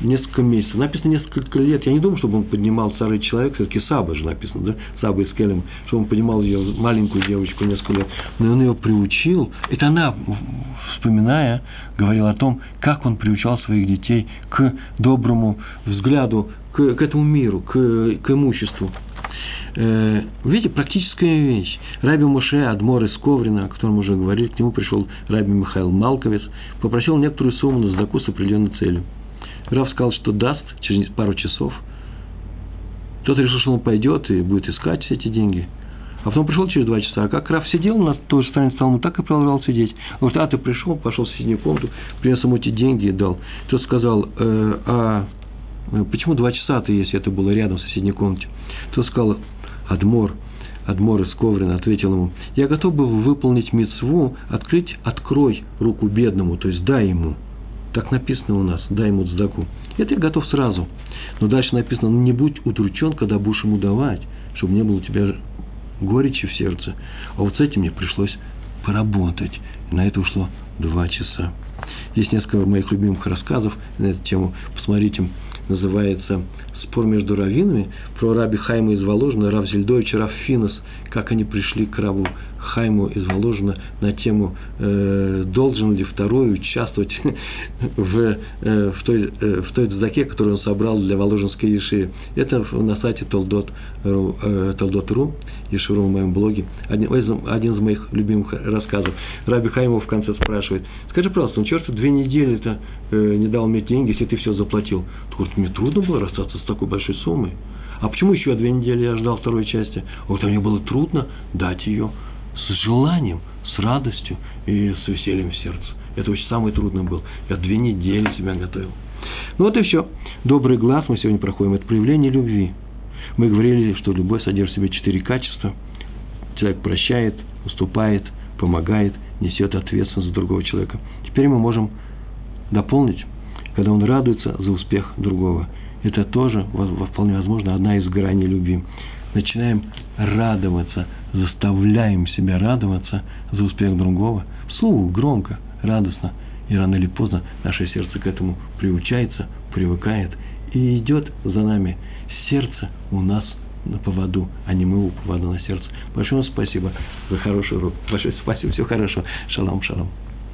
несколько месяцев. Написано несколько лет. Я не думаю, чтобы он поднимал старый человек, все-таки Саба же написано, да? Саба из Келем, чтобы он поднимал ее, маленькую девочку, несколько лет. Но он ее приучил. Это она, вспоминая, говорила о том, как он приучал своих детей к доброму взгляду, к, к этому миру, к, к имуществу. Э, видите, практическая вещь. Раби Муше Адмор из Коврина, о котором уже говорили, к нему пришел Раби Михаил Малковец, попросил некоторую сумму на сдаку с определенной целью. Раф сказал, что даст через пару часов. Тот решил, что он пойдет и будет искать все эти деньги. А потом пришел через два часа. А как Раф сидел на той же стороне стола, так и продолжал сидеть. Он говорит, а ты пришел, пошел в соседнюю комнату, принес ему эти деньги и дал. Тот сказал, э, а э, почему два часа ты, если это было рядом в соседней комнате? Тот сказал, Адмор, Адмор из Коврина ответил ему, я готов был выполнить мецву, открыть, открой руку бедному, то есть дай ему – так написано у нас, дай ему цдаку. Это я готов сразу. Но дальше написано, ну не будь удручен, когда будешь ему давать, чтобы не было у тебя горечи в сердце. А вот с этим мне пришлось поработать. И на это ушло два часа. Есть несколько моих любимых рассказов на эту тему. Посмотрите, называется «Спор между раввинами» про раби Хайма из Воложина, Рав Зельдович Рав Финос, как они пришли к Раву Хайму из Воложина на тему, э, должен ли второй участвовать в, э, в, той, э, в той дзаке, которую он собрал для Воложинской Еши. Это на сайте Толдот.ру, э, Толдот.ру Ешуру в моем блоге. Один, один из моих любимых рассказов. Раби Хаймов в конце спрашивает, скажи, пожалуйста, ну черт, две недели-то э, не дал мне деньги, если ты все заплатил. Говорит, мне трудно было расстаться с такой большой суммой. А почему еще две недели я ждал второй части? Вот мне было трудно дать ее с желанием, с радостью и с весельем в сердце. Это очень самый трудный был. Я две недели себя готовил. Ну вот и все. Добрый глаз мы сегодня проходим. Это проявление любви. Мы говорили, что любовь содержит в себе четыре качества. Человек прощает, уступает, помогает, несет ответственность за другого человека. Теперь мы можем дополнить, когда он радуется за успех другого. Это тоже, вполне возможно, одна из граней любви. начинаем радоваться, заставляем себя радоваться за успех другого, вслух, громко, радостно, и рано или поздно наше сердце к этому приучается, привыкает и идет за нами. Сердце у нас на поводу, а не мы у поводу на сердце. Большое спасибо за хороший урок. Большое спасибо, всего хорошего. Шалом, шалом.